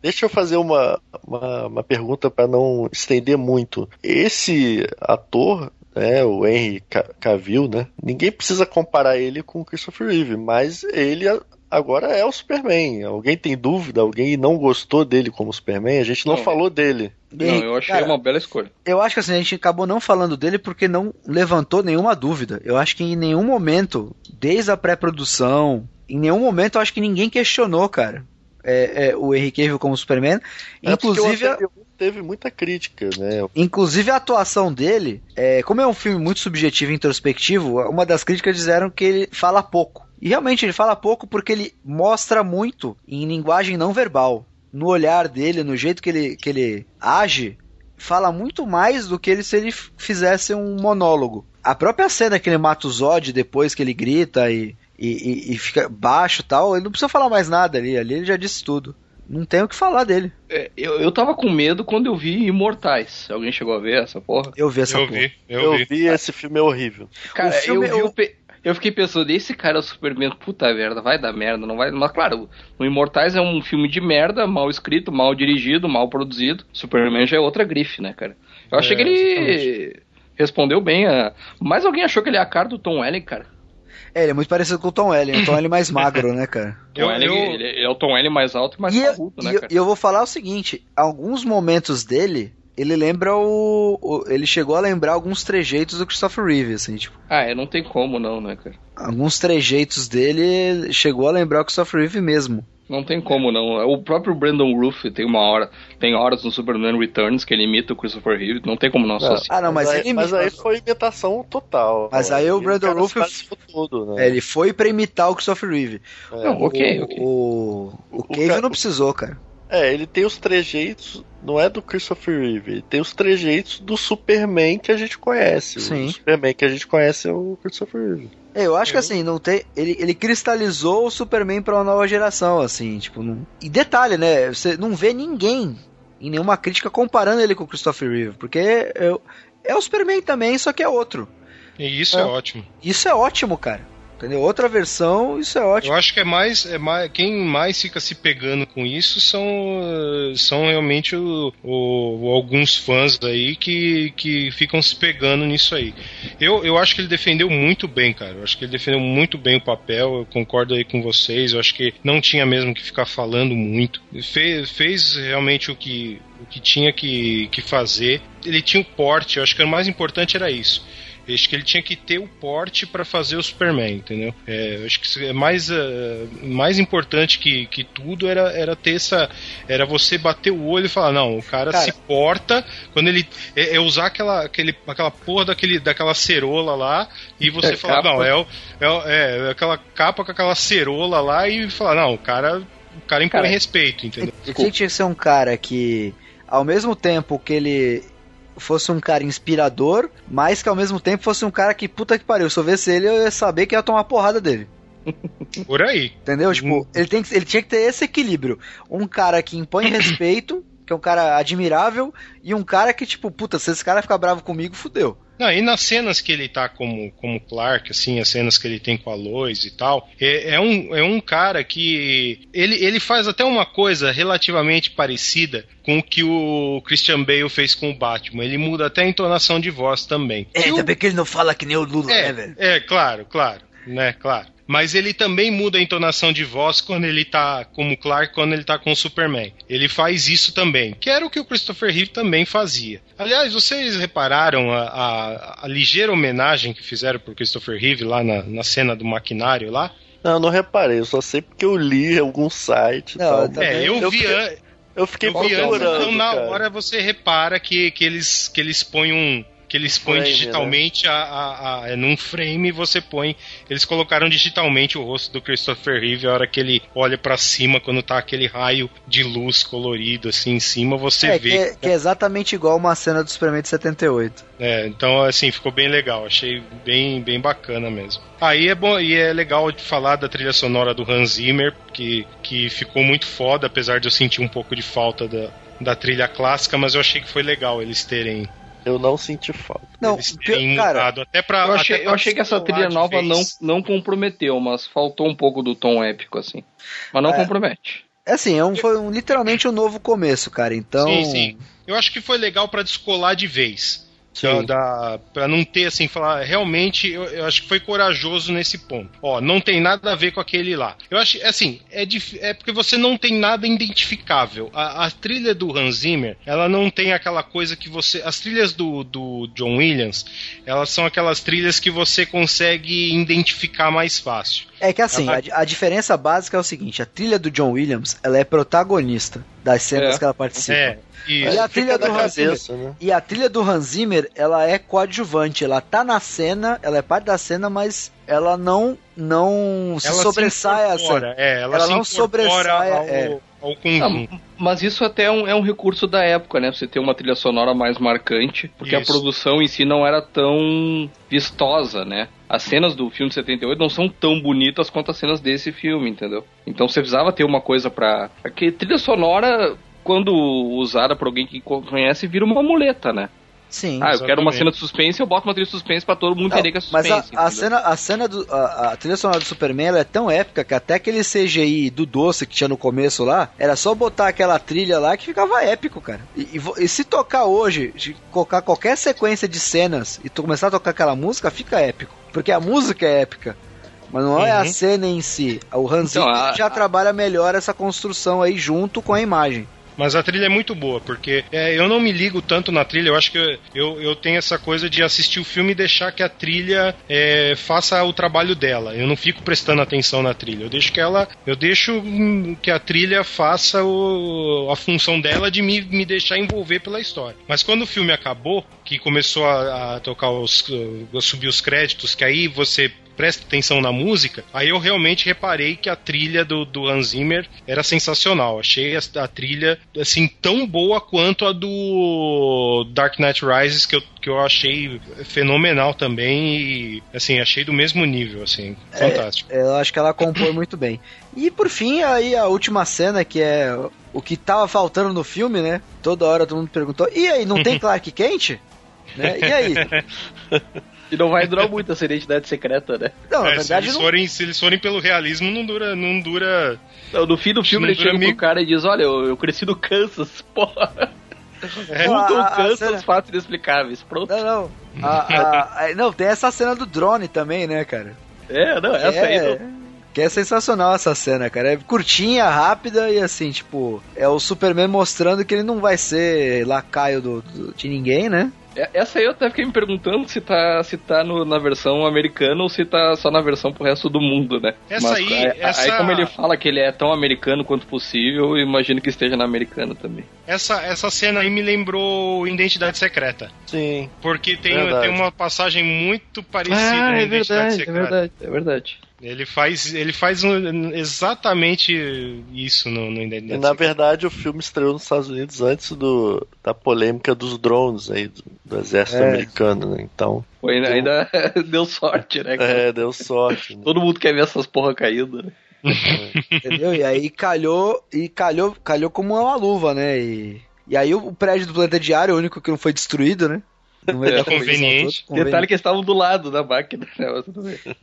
Deixa eu fazer uma, uma, uma pergunta para não estender muito. Esse ator, né, o Henry Ca- Cavill, né? Ninguém precisa comparar ele com o Christopher Reeve, mas ele agora é o Superman. Alguém tem dúvida? Alguém não gostou dele como Superman? A gente não, Não. falou dele. Não, eu achei Cara, uma bela escolha. Eu acho que assim, a gente acabou não falando dele porque não levantou nenhuma dúvida. Eu acho que em nenhum momento, desde a pré-produção, em nenhum momento eu acho que ninguém questionou, cara. É, é, o Henry Cavill como Superman. É Inclusive, a- teve muita crítica, né? inclusive a atuação dele, é, como é um filme muito subjetivo e introspectivo, uma das críticas disseram que ele fala pouco. E realmente ele fala pouco porque ele mostra muito em linguagem não verbal. No olhar dele, no jeito que ele, que ele age, fala muito mais do que ele se ele fizesse um monólogo. A própria cena que ele mata o Zod depois que ele grita e, e, e- e fica baixo e tal, ele não precisa falar mais nada ali. Ali ele já disse tudo. Não tem o que falar dele. É, eu, eu tava com medo quando eu vi Imortais. Alguém chegou a ver essa porra? Eu vi essa Eu porra. vi, eu, Eu, vi. vi esse filme é horrível. Cara, O filme- eu vi o- o pe- Eu fiquei pensando, esse cara é o Superman, puta merda, vai dar merda, não vai. Mas claro, o Imortais é um filme de merda, mal escrito, mal dirigido, mal produzido. Superman já é outra grife, né, cara? Eu achei É, que ele respondeu bem a. Mas alguém achou que ele é a cara do Tom Welling, cara. É, ele é muito parecido com o Tom Welling. O Tom Welling mais magro, né, cara? Tom Eu- eu- ele, ele é o Tom Welling mais alto e mais E eu, parrudo, e né, eu- cara? e eu vou falar o seguinte: alguns momentos dele, ele lembra o, o- Ele chegou a lembrar alguns trejeitos do Christopher Reeve, assim, tipo. Ah, é, não tem como não, né, cara? Alguns trejeitos dele chegou a lembrar o Christopher Reeve mesmo. Não tem como não. O próprio Brandon Roof tem uma hora, tem horas no Superman Returns que ele imita o Christopher Reeve, não tem como não associar. Ah, não, mas, aí, ele mas aí foi imitação total. Mas aí o Brandon faz isso tudo, né? É, ele foi pra imitar o Christopher Reeve. É. Não, ok, o, ok. O, o, O Cave ca- não precisou, cara. É, ele tem os trejeitos, não é do Christopher Reeve, ele tem os trejeitos do Superman que a gente conhece. Sim. O Superman que a gente conhece é o Christopher Reeve. É, eu acho que assim, não tem. Ele, ele cristalizou o Superman pra uma nova geração, assim, tipo. Não... E detalhe, né? Você não vê ninguém em nenhuma crítica comparando ele com o Christopher Reeve, porque é, é o Superman também, só que é outro. E isso é, É. ótimo. Isso é ótimo, cara. Entendeu? Outra versão, isso é ótimo. Eu acho que é mais, é mais. Quem mais fica se pegando com isso são, são realmente o, o, alguns fãs aí que, que ficam se pegando nisso aí. Eu, eu acho que ele defendeu muito bem, cara. Eu acho que ele defendeu muito bem o papel. Eu concordo aí com vocês. Eu acho que não tinha mesmo que ficar falando muito. Fez, fez realmente o que, o que tinha que, que fazer. Ele tinha o porte. Eu acho que o mais importante era isso acho que ele tinha que ter o porte para fazer o Superman, entendeu? É, acho que é mais, uh, mais importante que, que tudo era, era ter essa. Era você bater o olho e falar, não, o cara, cara. se porta quando ele. É, é, usar aquela, aquele, aquela porra daquele, daquela cerola lá e você é, falar, não, é, o, é, é aquela capa com aquela cerola lá e falar, não, o cara. O cara impõe cara, respeito, entendeu? Ele tinha que ser um cara que, ao mesmo tempo que ele fosse um cara inspirador, mas que ao mesmo tempo fosse um cara que, puta que pariu, se eu visse ele, eu ia saber que ia tomar porrada dele. Por aí. Entendeu? Tipo, hum. ele, tem que, ele tinha que ter esse equilíbrio. Um cara que impõe respeito, que é um cara admirável, e um cara que, tipo, puta, se esse cara ficar bravo comigo, fudeu. Não, e nas cenas que ele tá como, como Clark, assim, as cenas que ele tem com a Lois e tal, é, é, um, é um cara que. Ele, ele faz até uma coisa relativamente parecida com o que o Christian Bale fez com o Batman. Ele muda até a entonação de voz também. É, ainda bem que ele não fala que nem o Lula, é, né, velho? É, claro, claro. Né, claro mas ele também muda a entonação de voz quando ele tá como Clark, quando ele tá com o Superman. Ele faz isso também, que era o que o Christopher Reeve também fazia. Aliás, vocês repararam a, a, a ligeira homenagem que fizeram pro Christopher Reeve lá na, na cena do maquinário lá? Não, não reparei, eu só sei porque eu li algum site. Não, tal. É, eu, eu vi. Fiquei, eu fiquei eu vi antes, então na cara. hora você repara que, que, eles, que eles põem um que eles põem frame, digitalmente né? a, a, a, é, num frame você põe. Eles colocaram digitalmente o rosto do Christopher Reeve a hora que ele olha para cima quando tá aquele raio de luz colorido assim em cima, você é, vê. Que é, que é exatamente igual uma cena do Superman de 78. É, então assim, ficou bem legal, achei bem, bem bacana mesmo. Aí é bom e é legal de falar da trilha sonora do Hans Zimmer, que, que ficou muito foda, apesar de eu sentir um pouco de falta da, da trilha clássica, mas eu achei que foi legal eles terem eu não senti falta. Não, cara, até pra, eu achei, até pra eu achei que essa trilha nova não, não comprometeu, mas faltou um pouco do tom épico, assim. Mas não é, compromete. É assim, é um, foi um, literalmente um novo começo, cara. Então. Sim, sim. Eu acho que foi legal para descolar de vez. Então, da, pra não ter assim, falar, realmente, eu, eu, acho que foi corajoso nesse ponto. Ó, não tem nada a ver com aquele lá. Eu acho, assim, é, é porque você não tem nada identificável. A, a, trilha do Hans Zimmer, ela não tem aquela coisa que você. As trilhas do, do John Williams, elas são aquelas trilhas que você consegue identificar mais fácil. É que assim, ela... a, a, diferença básica é o seguinte: a trilha do John Williams, ela é protagonista das cenas é. que ela participa. É. E a trilha do Hans Zimmer, né? e a trilha do Hans Zimmer, ela é coadjuvante, ela tá na cena, ela é parte da cena, mas ela não não se ela sobressai se a cena. É, ela, ela não sobressai ao, é. ao conjunto. Ah, mas isso até é um, é um, recurso da época, né? Você ter uma trilha sonora mais marcante, porque isso. a produção em si não era tão vistosa, né? As cenas do filme de 78 não são tão bonitas quanto as cenas desse filme, entendeu? Então você precisava ter uma coisa pra. Porque trilha sonora quando usada por alguém que conhece, vira uma muleta, né? Sim. Ah, eu exatamente. quero uma cena de suspense, eu boto uma trilha de suspense pra todo mundo entender que é suspense. Mas a, a cena, a cena do. A, a, trilha sonora do Superman é tão épica que até aquele CGI do doce que tinha no começo lá, era só botar aquela trilha lá que ficava épico, cara. E, e, e se tocar hoje, de colocar qualquer sequência de cenas e tu começar a tocar aquela música, fica épico. Porque a música é épica. Mas não uhum. é a uhum. cena em si. O Hans então, já trabalha melhor essa construção aí junto com a imagem. Mas a trilha é muito boa, porque é, eu não me ligo tanto na trilha, eu acho que eu, eu tenho essa coisa de assistir o filme e deixar que a trilha é, faça o trabalho dela. Eu não fico prestando atenção na trilha. Eu deixo que ela. Eu deixo que a trilha faça o, a função dela de me, me deixar envolver pela história. Mas quando o filme acabou, que começou a, a tocar os. a subir os créditos, que aí você presta atenção na música, aí eu realmente reparei que a trilha do, do Hans Zimmer era sensacional. Achei a, a trilha, assim, tão boa quanto a do Dark Knight Rises, que eu, que eu achei fenomenal também e, assim, achei do mesmo nível, assim, fantástico. É, eu acho que ela compõe muito bem. E por fim, aí a última cena, que é o que tava faltando no filme, né? Toda hora todo mundo perguntou, e aí, não tem Clark Kent? né? E aí? E não vai durar muito essa identidade secreta, né? Não, na É, se, verdade eles não. forem, se eles forem pelo realismo, não dura. Não dura Não, no fim do filme ele chega dura pro cara e diz, olha, eu, eu cresci no Kansas, porra. É. A- o Kansas, cena- fatos inexplicáveis. Pronto. Não, não. A- a- a- não, tem essa cena do drone também, né, cara? É, não, essa aí é, não. Que é sensacional essa cena, cara. É curtinha, rápida e assim, tipo, é o Superman mostrando que ele não vai ser lacaio do, do- de ninguém, né? É- Essa aí eu até fiquei me perguntando se tá, se tá no- na versão americana ou se tá só na versão pro resto do mundo, né? Essa aí- aí, essa- aí como ele fala que ele é tão americano quanto possível, eu imagino que esteja na americana também. Essa, essa cena aí me lembrou Identidade Secreta. Sim. Porque tem, Verdade. tem uma passagem muito parecida ah, na é Identidade verdade, é Secreta. verdade, é verdade. Ele faz, ele faz um- exatamente isso no, no na verdade o filme estreou nos Estados Unidos antes do, da polêmica dos drones aí, do, do exército É. americano, né? Então, Pô, ainda, ainda deu sorte, né? cara? é, deu sorte. Né? Todo mundo quer ver essas porra caindo, né? Entendeu? E aí calhou, e calhou, calhou como uma luva, né? E, e aí o prédio do planeta diário, é o único que não foi destruído, né? É, conveniente. Detalhe que eles estavam do lado da máquina, né?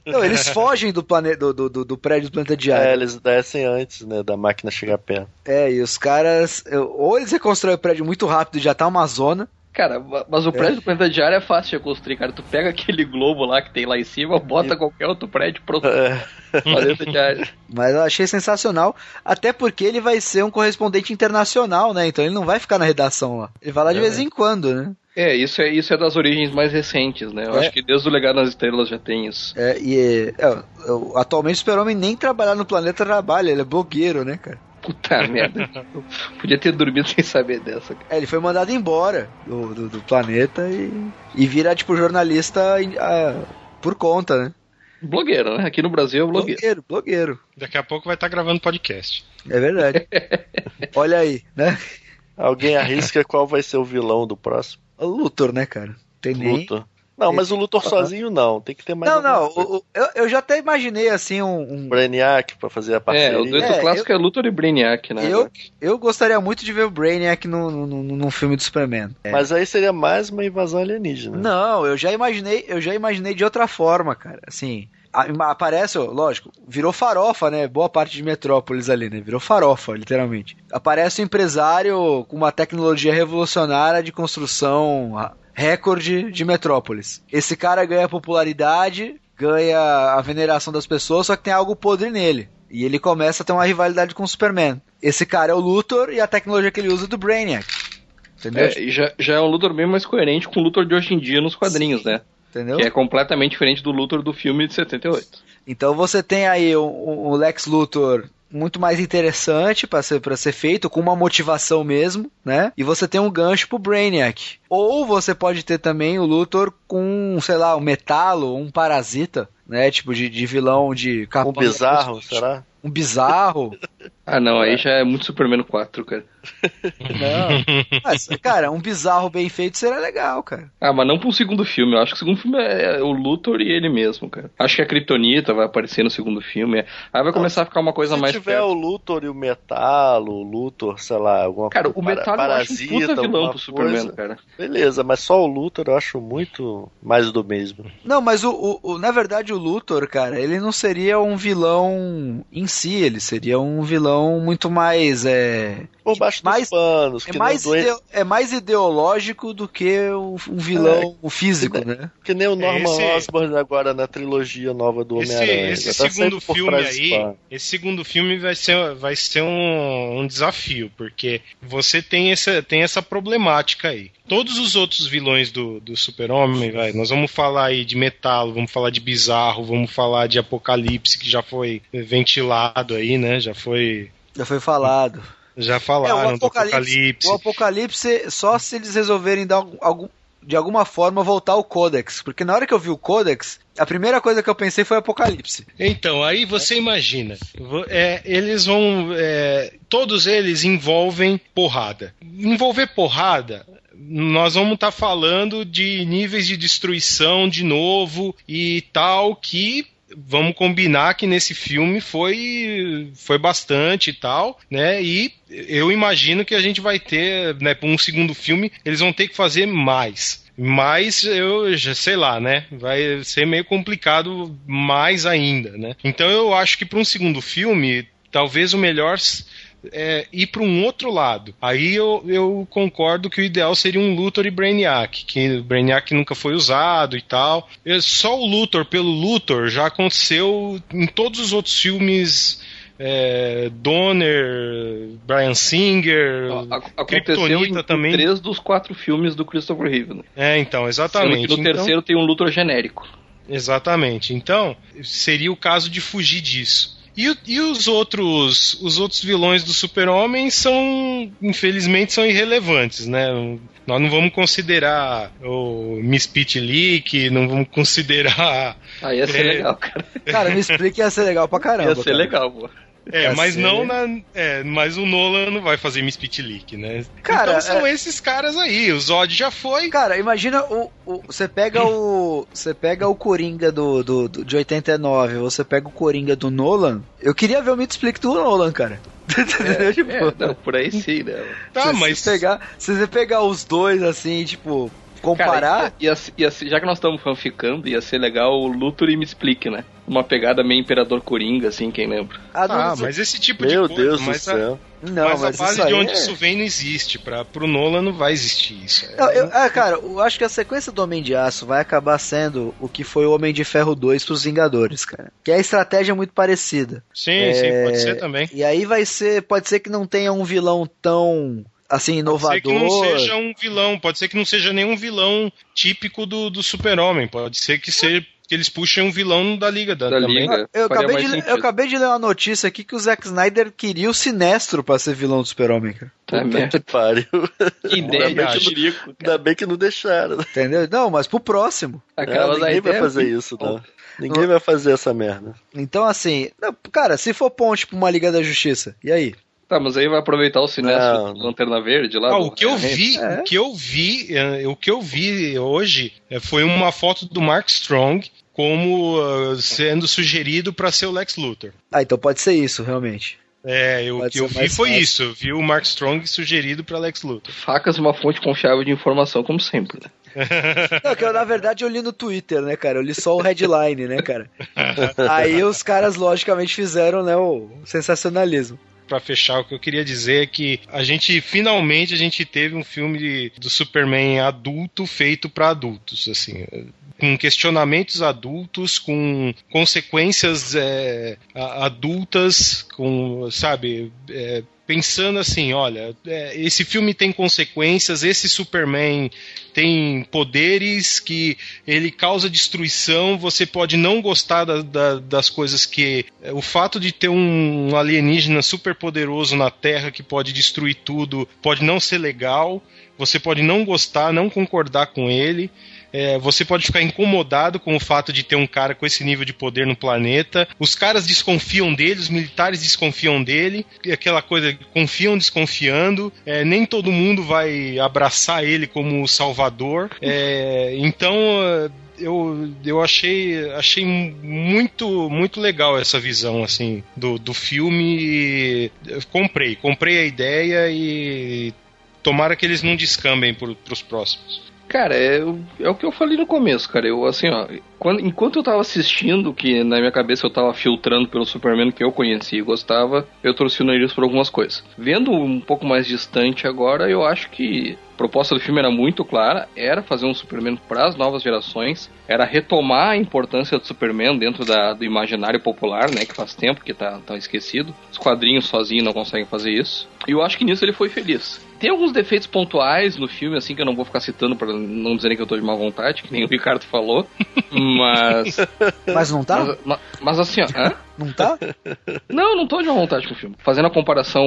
Não, eles fogem do, plane... do, do, do- do prédio do planeta É, diário. eles descem antes, né, da máquina chegar perto. É, e os caras. Ou eles reconstroem o prédio muito rápido e já tá uma zona. Cara, ma- mas o prédio do planeta diário é fácil de construir, cara. Tu pega aquele globo lá que tem lá em cima, bota qualquer outro prédio pronto. É, Planeta diário. Mas eu achei sensacional. Até porque ele vai ser um correspondente internacional, né? Então ele não vai ficar na redação lá. Ele vai lá de É. vez em quando, né? É, isso é, isso é das origens mais recentes, né? Eu É. acho que desde o Legado nas Estrelas já tem isso. É, e é, é, eu- atualmente o Super-Homem nem trabalhar no planeta trabalha, ele é blogueiro, né, cara? Puta merda. Podia ter dormido sem saber dessa. cara. É, ele foi mandado embora do, do, do planeta e, e vira, tipo, jornalista ah, por conta, né? Blogueiro, né? Aqui no Brasil é blogueiro. Blogueiro, blogueiro. Daqui a pouco vai estar gravando podcast. É verdade. Olha aí, né? alguém arrisca qual vai ser o vilão do próximo? Luthor, né, cara? Tem nem... Luthor. Não, mas o Luthor sozinho não. Tem que ter mais Não, não, o- o- eu, eu já até imaginei, assim, um... um- Brainiac pra fazer a É, parceria. o dueto É, clássico é Luthor e Brainiac, né? Eu, eu gostaria muito de ver o Brainiac no, no, no, num filme do Superman. É. Mas aí seria mais uma invasão alienígena. Não, eu já imaginei, eu já imaginei de outra forma, cara. Assim, aparece, ó, lógico, virou farofa, né? Boa parte de Metrópolis ali, né? Virou farofa, literalmente. Aparece um empresário com uma tecnologia revolucionária de construção recorde de Metrópolis. Esse cara ganha popularidade, ganha a veneração das pessoas, só que tem algo podre nele. E ele começa a ter uma rivalidade com o Superman. Esse cara é o Luthor e a tecnologia que ele usa é do Brainiac. Entendeu? É, e já, já é um Luthor bem mais coerente com o Luthor de hoje em dia nos quadrinhos, né? Entendeu? Que é completamente diferente do Luthor do filme de 78. Então você tem aí o, o Lex Luthor muito mais interessante para ser, pra ser feito, com uma motivação mesmo, né? E você tem um gancho pro Brainiac. Ou você pode ter também o Luthor com, sei lá, um metalo, um parasita, né? Tipo de, de vilão de Um capanga. bizarro, será? Um bizarro. Ah, não, aí já é muito Superman 4, cara. Não. Mas, cara, um bizarro bem feito seria legal, cara. Ah, mas não pro segundo filme. Eu acho que o segundo filme é o Luthor e ele mesmo, cara. Acho que a Kryptonita vai aparecer no segundo filme. Aí vai começar a ficar uma coisa Se mais tiver perto. o Luthor e o Metalo, o Luthor, sei lá, alguma Cara, o para- Metal eu acho um puta vilão pro Superman, coisa. cara. Beleza, mas só o Luthor eu acho muito mais do mesmo. Não, mas o, o- o- na verdade o Luthor, cara, ele não seria um vilão em si, ele seria um vilão muito mais é, Por baixo Mais- dos panos, é que, mais, ideo- é mais ideológico do que o- um vilão físico, né? que nem o Norman Esse- Osborn agora na trilogia nova do Esse, Homem-Aranha. esse Já tá segundo filme aí, esse segundo filme vai ser, vai ser um, um desafio, porque você tem essa, tem essa problemática aí. Todos os outros vilões do, do Super-Homem, vai, nós vamos falar aí de Metalo, vamos falar de Bizarro, vamos falar de Apocalipse, que já foi ventilado aí, né? Já foi. Já foi falado. Já É, falaram o do Apocalipse, o Apocalipse só se eles resolverem dar algum, de alguma forma voltar o Codex, porque na hora que eu vi o Codex, a primeira coisa que eu pensei foi Apocalipse. Então, aí você imagina, é, eles vão. é, todos eles envolvem porrada. Envolver porrada, nós vamos estar falando de níveis de destruição de novo e tal, que. Vamos combinar que nesse filme foi foi bastante e tal, né? E eu imagino que a gente vai ter, né, para um segundo filme, eles vão ter que fazer mais Mas eu já sei lá, né? Vai ser meio complicado mais ainda, né? Então eu acho que para um segundo filme, talvez o melhor é, ir para um outro lado. Aí eu, eu concordo que o ideal seria um Luthor e Brainiac, que Brainiac nunca foi usado e tal. Só o Luthor pelo Luthor já aconteceu em todos os outros filmes é, Donner, Brian Singer, Kryptonita também. três dos quatro filmes do Christopher Reeve. Né? É, então, exatamente. no então, terceiro tem um Luthor genérico. Exatamente. Então, seria o caso de fugir disso. E, e, os outros os outros vilões do Super-Homem são, infelizmente, são irrelevantes, né? Nós não vamos considerar o Miss Leak, não vamos considerar. Ah, ia ser é... legal, cara. Cara, me explique ia ser legal pra caramba. Ia ser cara. legal, pô. É, mas não na. É, mas o Nolan não vai fazer Miss Leak, né? Cara, então são é... esses caras aí. O Zod já foi. Cara, imagina o. o você pega o. Você pega o Coringa do, do, do, de 89, você pega o Coringa do Nolan. Eu queria ver o Miss Explique do Nolan, cara. É, tipo, é, não, por aí sim, né? Tá, se, mas. Se, pegar, se você pegar os dois assim, tipo, comparar. Cara, ia, ia, ia, já que nós estamos fanficando, ia ser legal o Luthor e me explique, né? Uma pegada meio Imperador Coringa, assim, quem lembra? Ah, ah mas esse tipo Meu de coisa. Meu Deus do céu. Não, mas, mas a base de onde é... isso vem não existe. Pra, pro Nolan não vai existir isso. Não, eu, ah, cara, eu acho que a sequência do Homem de Aço vai acabar sendo o que foi o Homem de Ferro 2 pros Vingadores, cara. Que a estratégia é muito parecida. Sim, é... sim, pode ser também. E aí vai ser. Pode ser que não tenha um vilão tão assim, inovador. Pode ser que não seja um vilão, pode ser que não seja nenhum vilão típico do, do super-homem, pode ser que seja que eles puxem um vilão da Liga da, da também. Liga. Eu acabei, de, eu acabei de ler uma notícia aqui que o Zack Snyder queria o Sinestro pra ser vilão do Super-Homem, cara. Puta que pariu. Que ideia, ainda, bem que não, ainda bem que não deixaram. Entendeu? Não, mas pro próximo. Aquela é, ninguém vai fazer isso, não. Ninguém vai fazer essa merda. Então, assim, cara, se for ponte pra uma Liga da Justiça, e aí? Tá, mas aí vai aproveitar o Sinestro Lanterna Verde lá? Ah, o que eu vi, é. o que eu vi, é, o que eu vi hoje é, foi uma foto do Mark Strong como uh, sendo sugerido para ser o Lex Luthor. Ah, então pode ser isso, realmente. É, o que eu vi foi fácil. isso. Eu vi o Mark Strong sugerido para Lex Luthor. Facas uma fonte confiável de informação, como sempre, né? Não, que eu, na verdade eu li no Twitter, né, cara? Eu li só o headline, né, cara? Aí os caras, logicamente, fizeram, né, o sensacionalismo para fechar, o que eu queria dizer é que a gente finalmente a gente teve um filme de, do Superman adulto feito para adultos, assim, com questionamentos adultos, com consequências é, adultas, com, sabe, é, pensando assim, olha, é, esse filme tem consequências, esse Superman tem poderes que ele causa destruição, você pode não gostar da, da, das coisas que. É, o fato de ter um alienígena super poderoso na Terra que pode destruir tudo pode não ser legal, você pode não gostar, não concordar com ele. É, você pode ficar incomodado com o fato de ter um cara com esse nível de poder no planeta. Os caras desconfiam dele, os militares desconfiam dele, aquela coisa, confiam desconfiando. É, nem todo mundo vai abraçar ele como salvador. É, então eu, eu achei, achei muito muito legal essa visão assim do, do filme. comprei, comprei a ideia e tomara que eles não descambem para os próximos. Cara, é, é o que eu falei no começo, cara. Eu, assim, ó, quando, enquanto eu tava assistindo, que na minha cabeça eu tava filtrando pelo Superman que eu conhecia e gostava, eu torci o nariz por algumas coisas. Vendo um pouco mais distante agora, eu acho que a proposta do filme era muito clara, era fazer um Superman para as novas gerações, era retomar a importância do Superman dentro da, do imaginário popular, né, que faz tempo que tá, tá esquecido. Os quadrinhos sozinhos não conseguem fazer isso. E eu acho que nisso ele foi feliz. Tem alguns defeitos pontuais no filme, assim, que eu não vou ficar citando para não dizerem que eu tô de má vontade, que nem o Ricardo falou. Mas. Mas não tá? Mas, mas, mas assim, ó. Hã? Não tá? Não, não tô de má vontade com o filme. Fazendo a comparação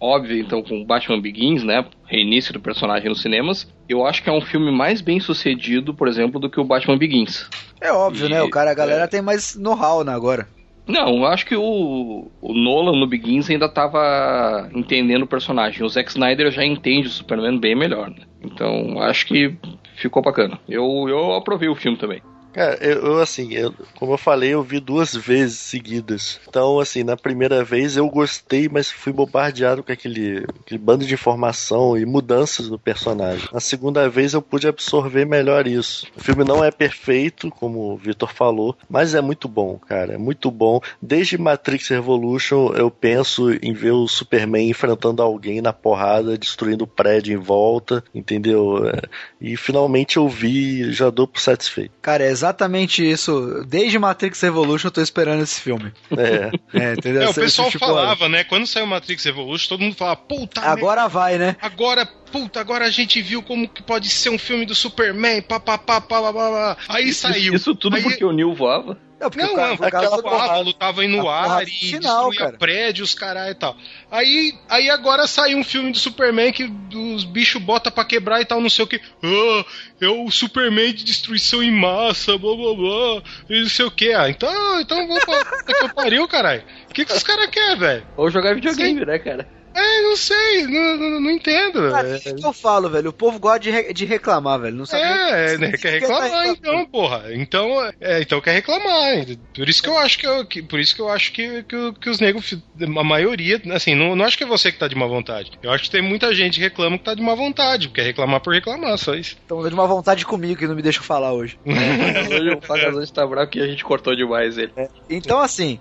óbvia, então, com Batman Begins, né? Reinício do personagem nos cinemas, eu acho que é um filme mais bem sucedido, por exemplo, do que o Batman Begins. É óbvio, e, né? O cara, a galera é... tem mais know-how né, agora. Não, eu acho que o, o Nolan no Begins ainda tava entendendo o personagem. O Zack Snyder já entende o Superman bem melhor, né? Então, acho que ficou bacana. Eu, eu aprovei o filme também. Cara, eu, assim, eu, como eu falei, eu vi duas vezes seguidas. Então, assim, na primeira vez eu gostei, mas fui bombardeado com aquele, aquele bando de informação e mudanças do personagem. Na segunda vez eu pude absorver melhor isso. O filme não é perfeito, como o Vitor falou, mas é muito bom, cara. É muito bom. Desde Matrix Revolution eu penso em ver o Superman enfrentando alguém na porrada, destruindo o prédio em volta, entendeu? E finalmente eu vi, já dou por satisfeito. Cara, é exatamente isso. Desde Matrix Revolution eu tô esperando esse filme. É. é entendeu? É, o pessoal tipo, falava, né? Quando saiu Matrix Revolution, todo mundo falava, puta Agora vai, né? Agora, puta, agora a gente viu como que pode ser um filme do Superman, papapá, papapá. Aí isso, saiu. Isso tudo aí... porque o Neil voava? Não, porque não, o cara, aquela voava, lutava no ar e final, destruía cara. prédios, caralho e tal. Aí, aí agora saiu um filme do Superman que os bichos botam pra quebrar e tal, não sei o que. Ah, é o Superman de destruição em massa, blá blá blá, e não sei o que. Ah, então, então vou pra que eu pariu, caralho. O que, que os caras querem, velho? Ou jogar videogame, Sim. né, cara? É, não sei, não, não, não entendo. Cara, é que eu falo, velho. O povo gosta de, re, de reclamar, velho. Não sabe é, né, quer reclamar, então, porra. Então, é, então quer reclamar. Por isso que eu acho que, eu, que por isso que eu acho que, que, que os negros, a maioria, assim, não, não acho que é você que tá de má vontade. Eu acho que tem muita gente que reclama que tá de má vontade, quer reclamar por reclamar, só isso. Então de má vontade comigo que não me deixa falar hoje. hoje o Fagazante tá bravo que a gente cortou demais ele. É, então, assim,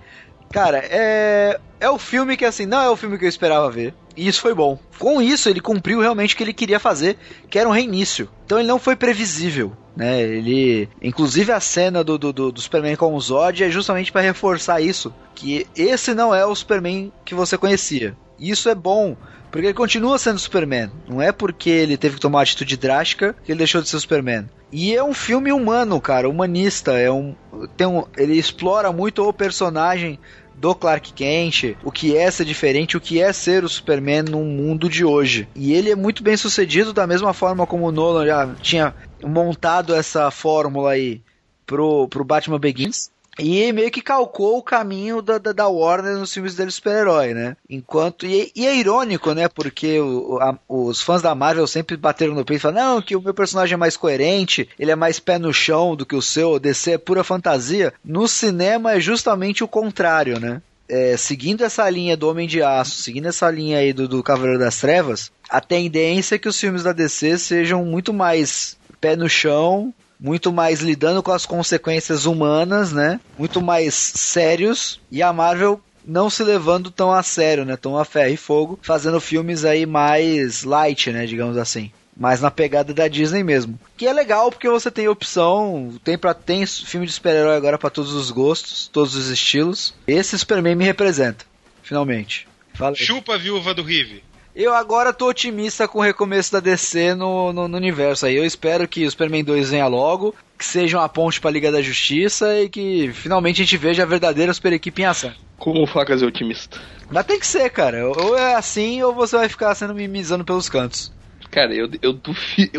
Cara, é. É o filme que, assim, não é o filme que eu esperava ver. E isso foi bom. Com isso, ele cumpriu realmente o que ele queria fazer, que era um reinício. Então ele não foi previsível. Né, ele, inclusive a cena do, do, do Superman com o Zod é justamente para reforçar isso, que esse não é o Superman que você conhecia. Isso é bom, porque ele continua sendo Superman. Não é porque ele teve que tomar uma atitude drástica que ele deixou de ser Superman. E é um filme humano, cara, humanista. É um, tem um, ele explora muito o personagem do Clark Kent, o que é ser diferente, o que é ser o Superman no mundo de hoje. E ele é muito bem sucedido da mesma forma como o Nolan já tinha montado essa fórmula aí pro, pro Batman Begins. E meio que calcou o caminho da, da, da Warner nos filmes dele super-herói, né? Enquanto. E, e, é irônico, né? Porque o, a, os fãs da Marvel sempre bateram no peito e falaram: não, que o meu personagem é mais coerente, ele é mais pé no chão do que o seu, o DC é pura fantasia. No cinema é justamente o contrário, né? É, seguindo essa linha do Homem de Aço, seguindo essa linha aí do, do Cavaleiro das Trevas, a tendência é que os filmes da DC sejam muito mais pé no chão muito mais lidando com as consequências humanas, né? Muito mais sérios. E a Marvel não se levando tão a sério, né? Tão a ferro e fogo, fazendo filmes aí mais light, né? Digamos assim. Mais na pegada da Disney mesmo. Que é legal porque você tem opção, tem para tem filme de super-herói agora para todos os gostos, todos os estilos. Esse Superman me representa, finalmente. Fala Chupa a viúva do Rive. Eu agora tô otimista com o recomeço da DC no, no, no, universo aí. Eu espero que o Superman 2 venha logo, que seja uma ponte pra Liga da Justiça e que finalmente a gente veja a verdadeira super equipe em ação. Como facas é otimista. Mas tem que ser, cara. Ou é assim ou você vai ficar sendo mimizando pelos cantos. Cara, eu, eu,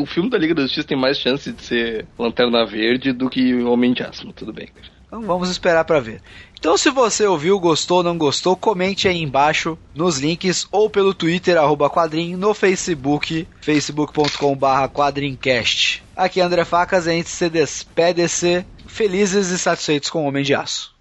o filme da Liga da Justiça tem mais chance de ser Lanterna Verde do que Homem de Aço, tudo bem, cara. Então vamos esperar para ver. Então, se você ouviu, gostou ou não gostou, comente aí embaixo nos links ou pelo Twitter, arroba quadrinho, no Facebook, facebook.com.br quadrincast. Aqui é André Facas, a gente se despede felizes e satisfeitos com o Homem de Aço.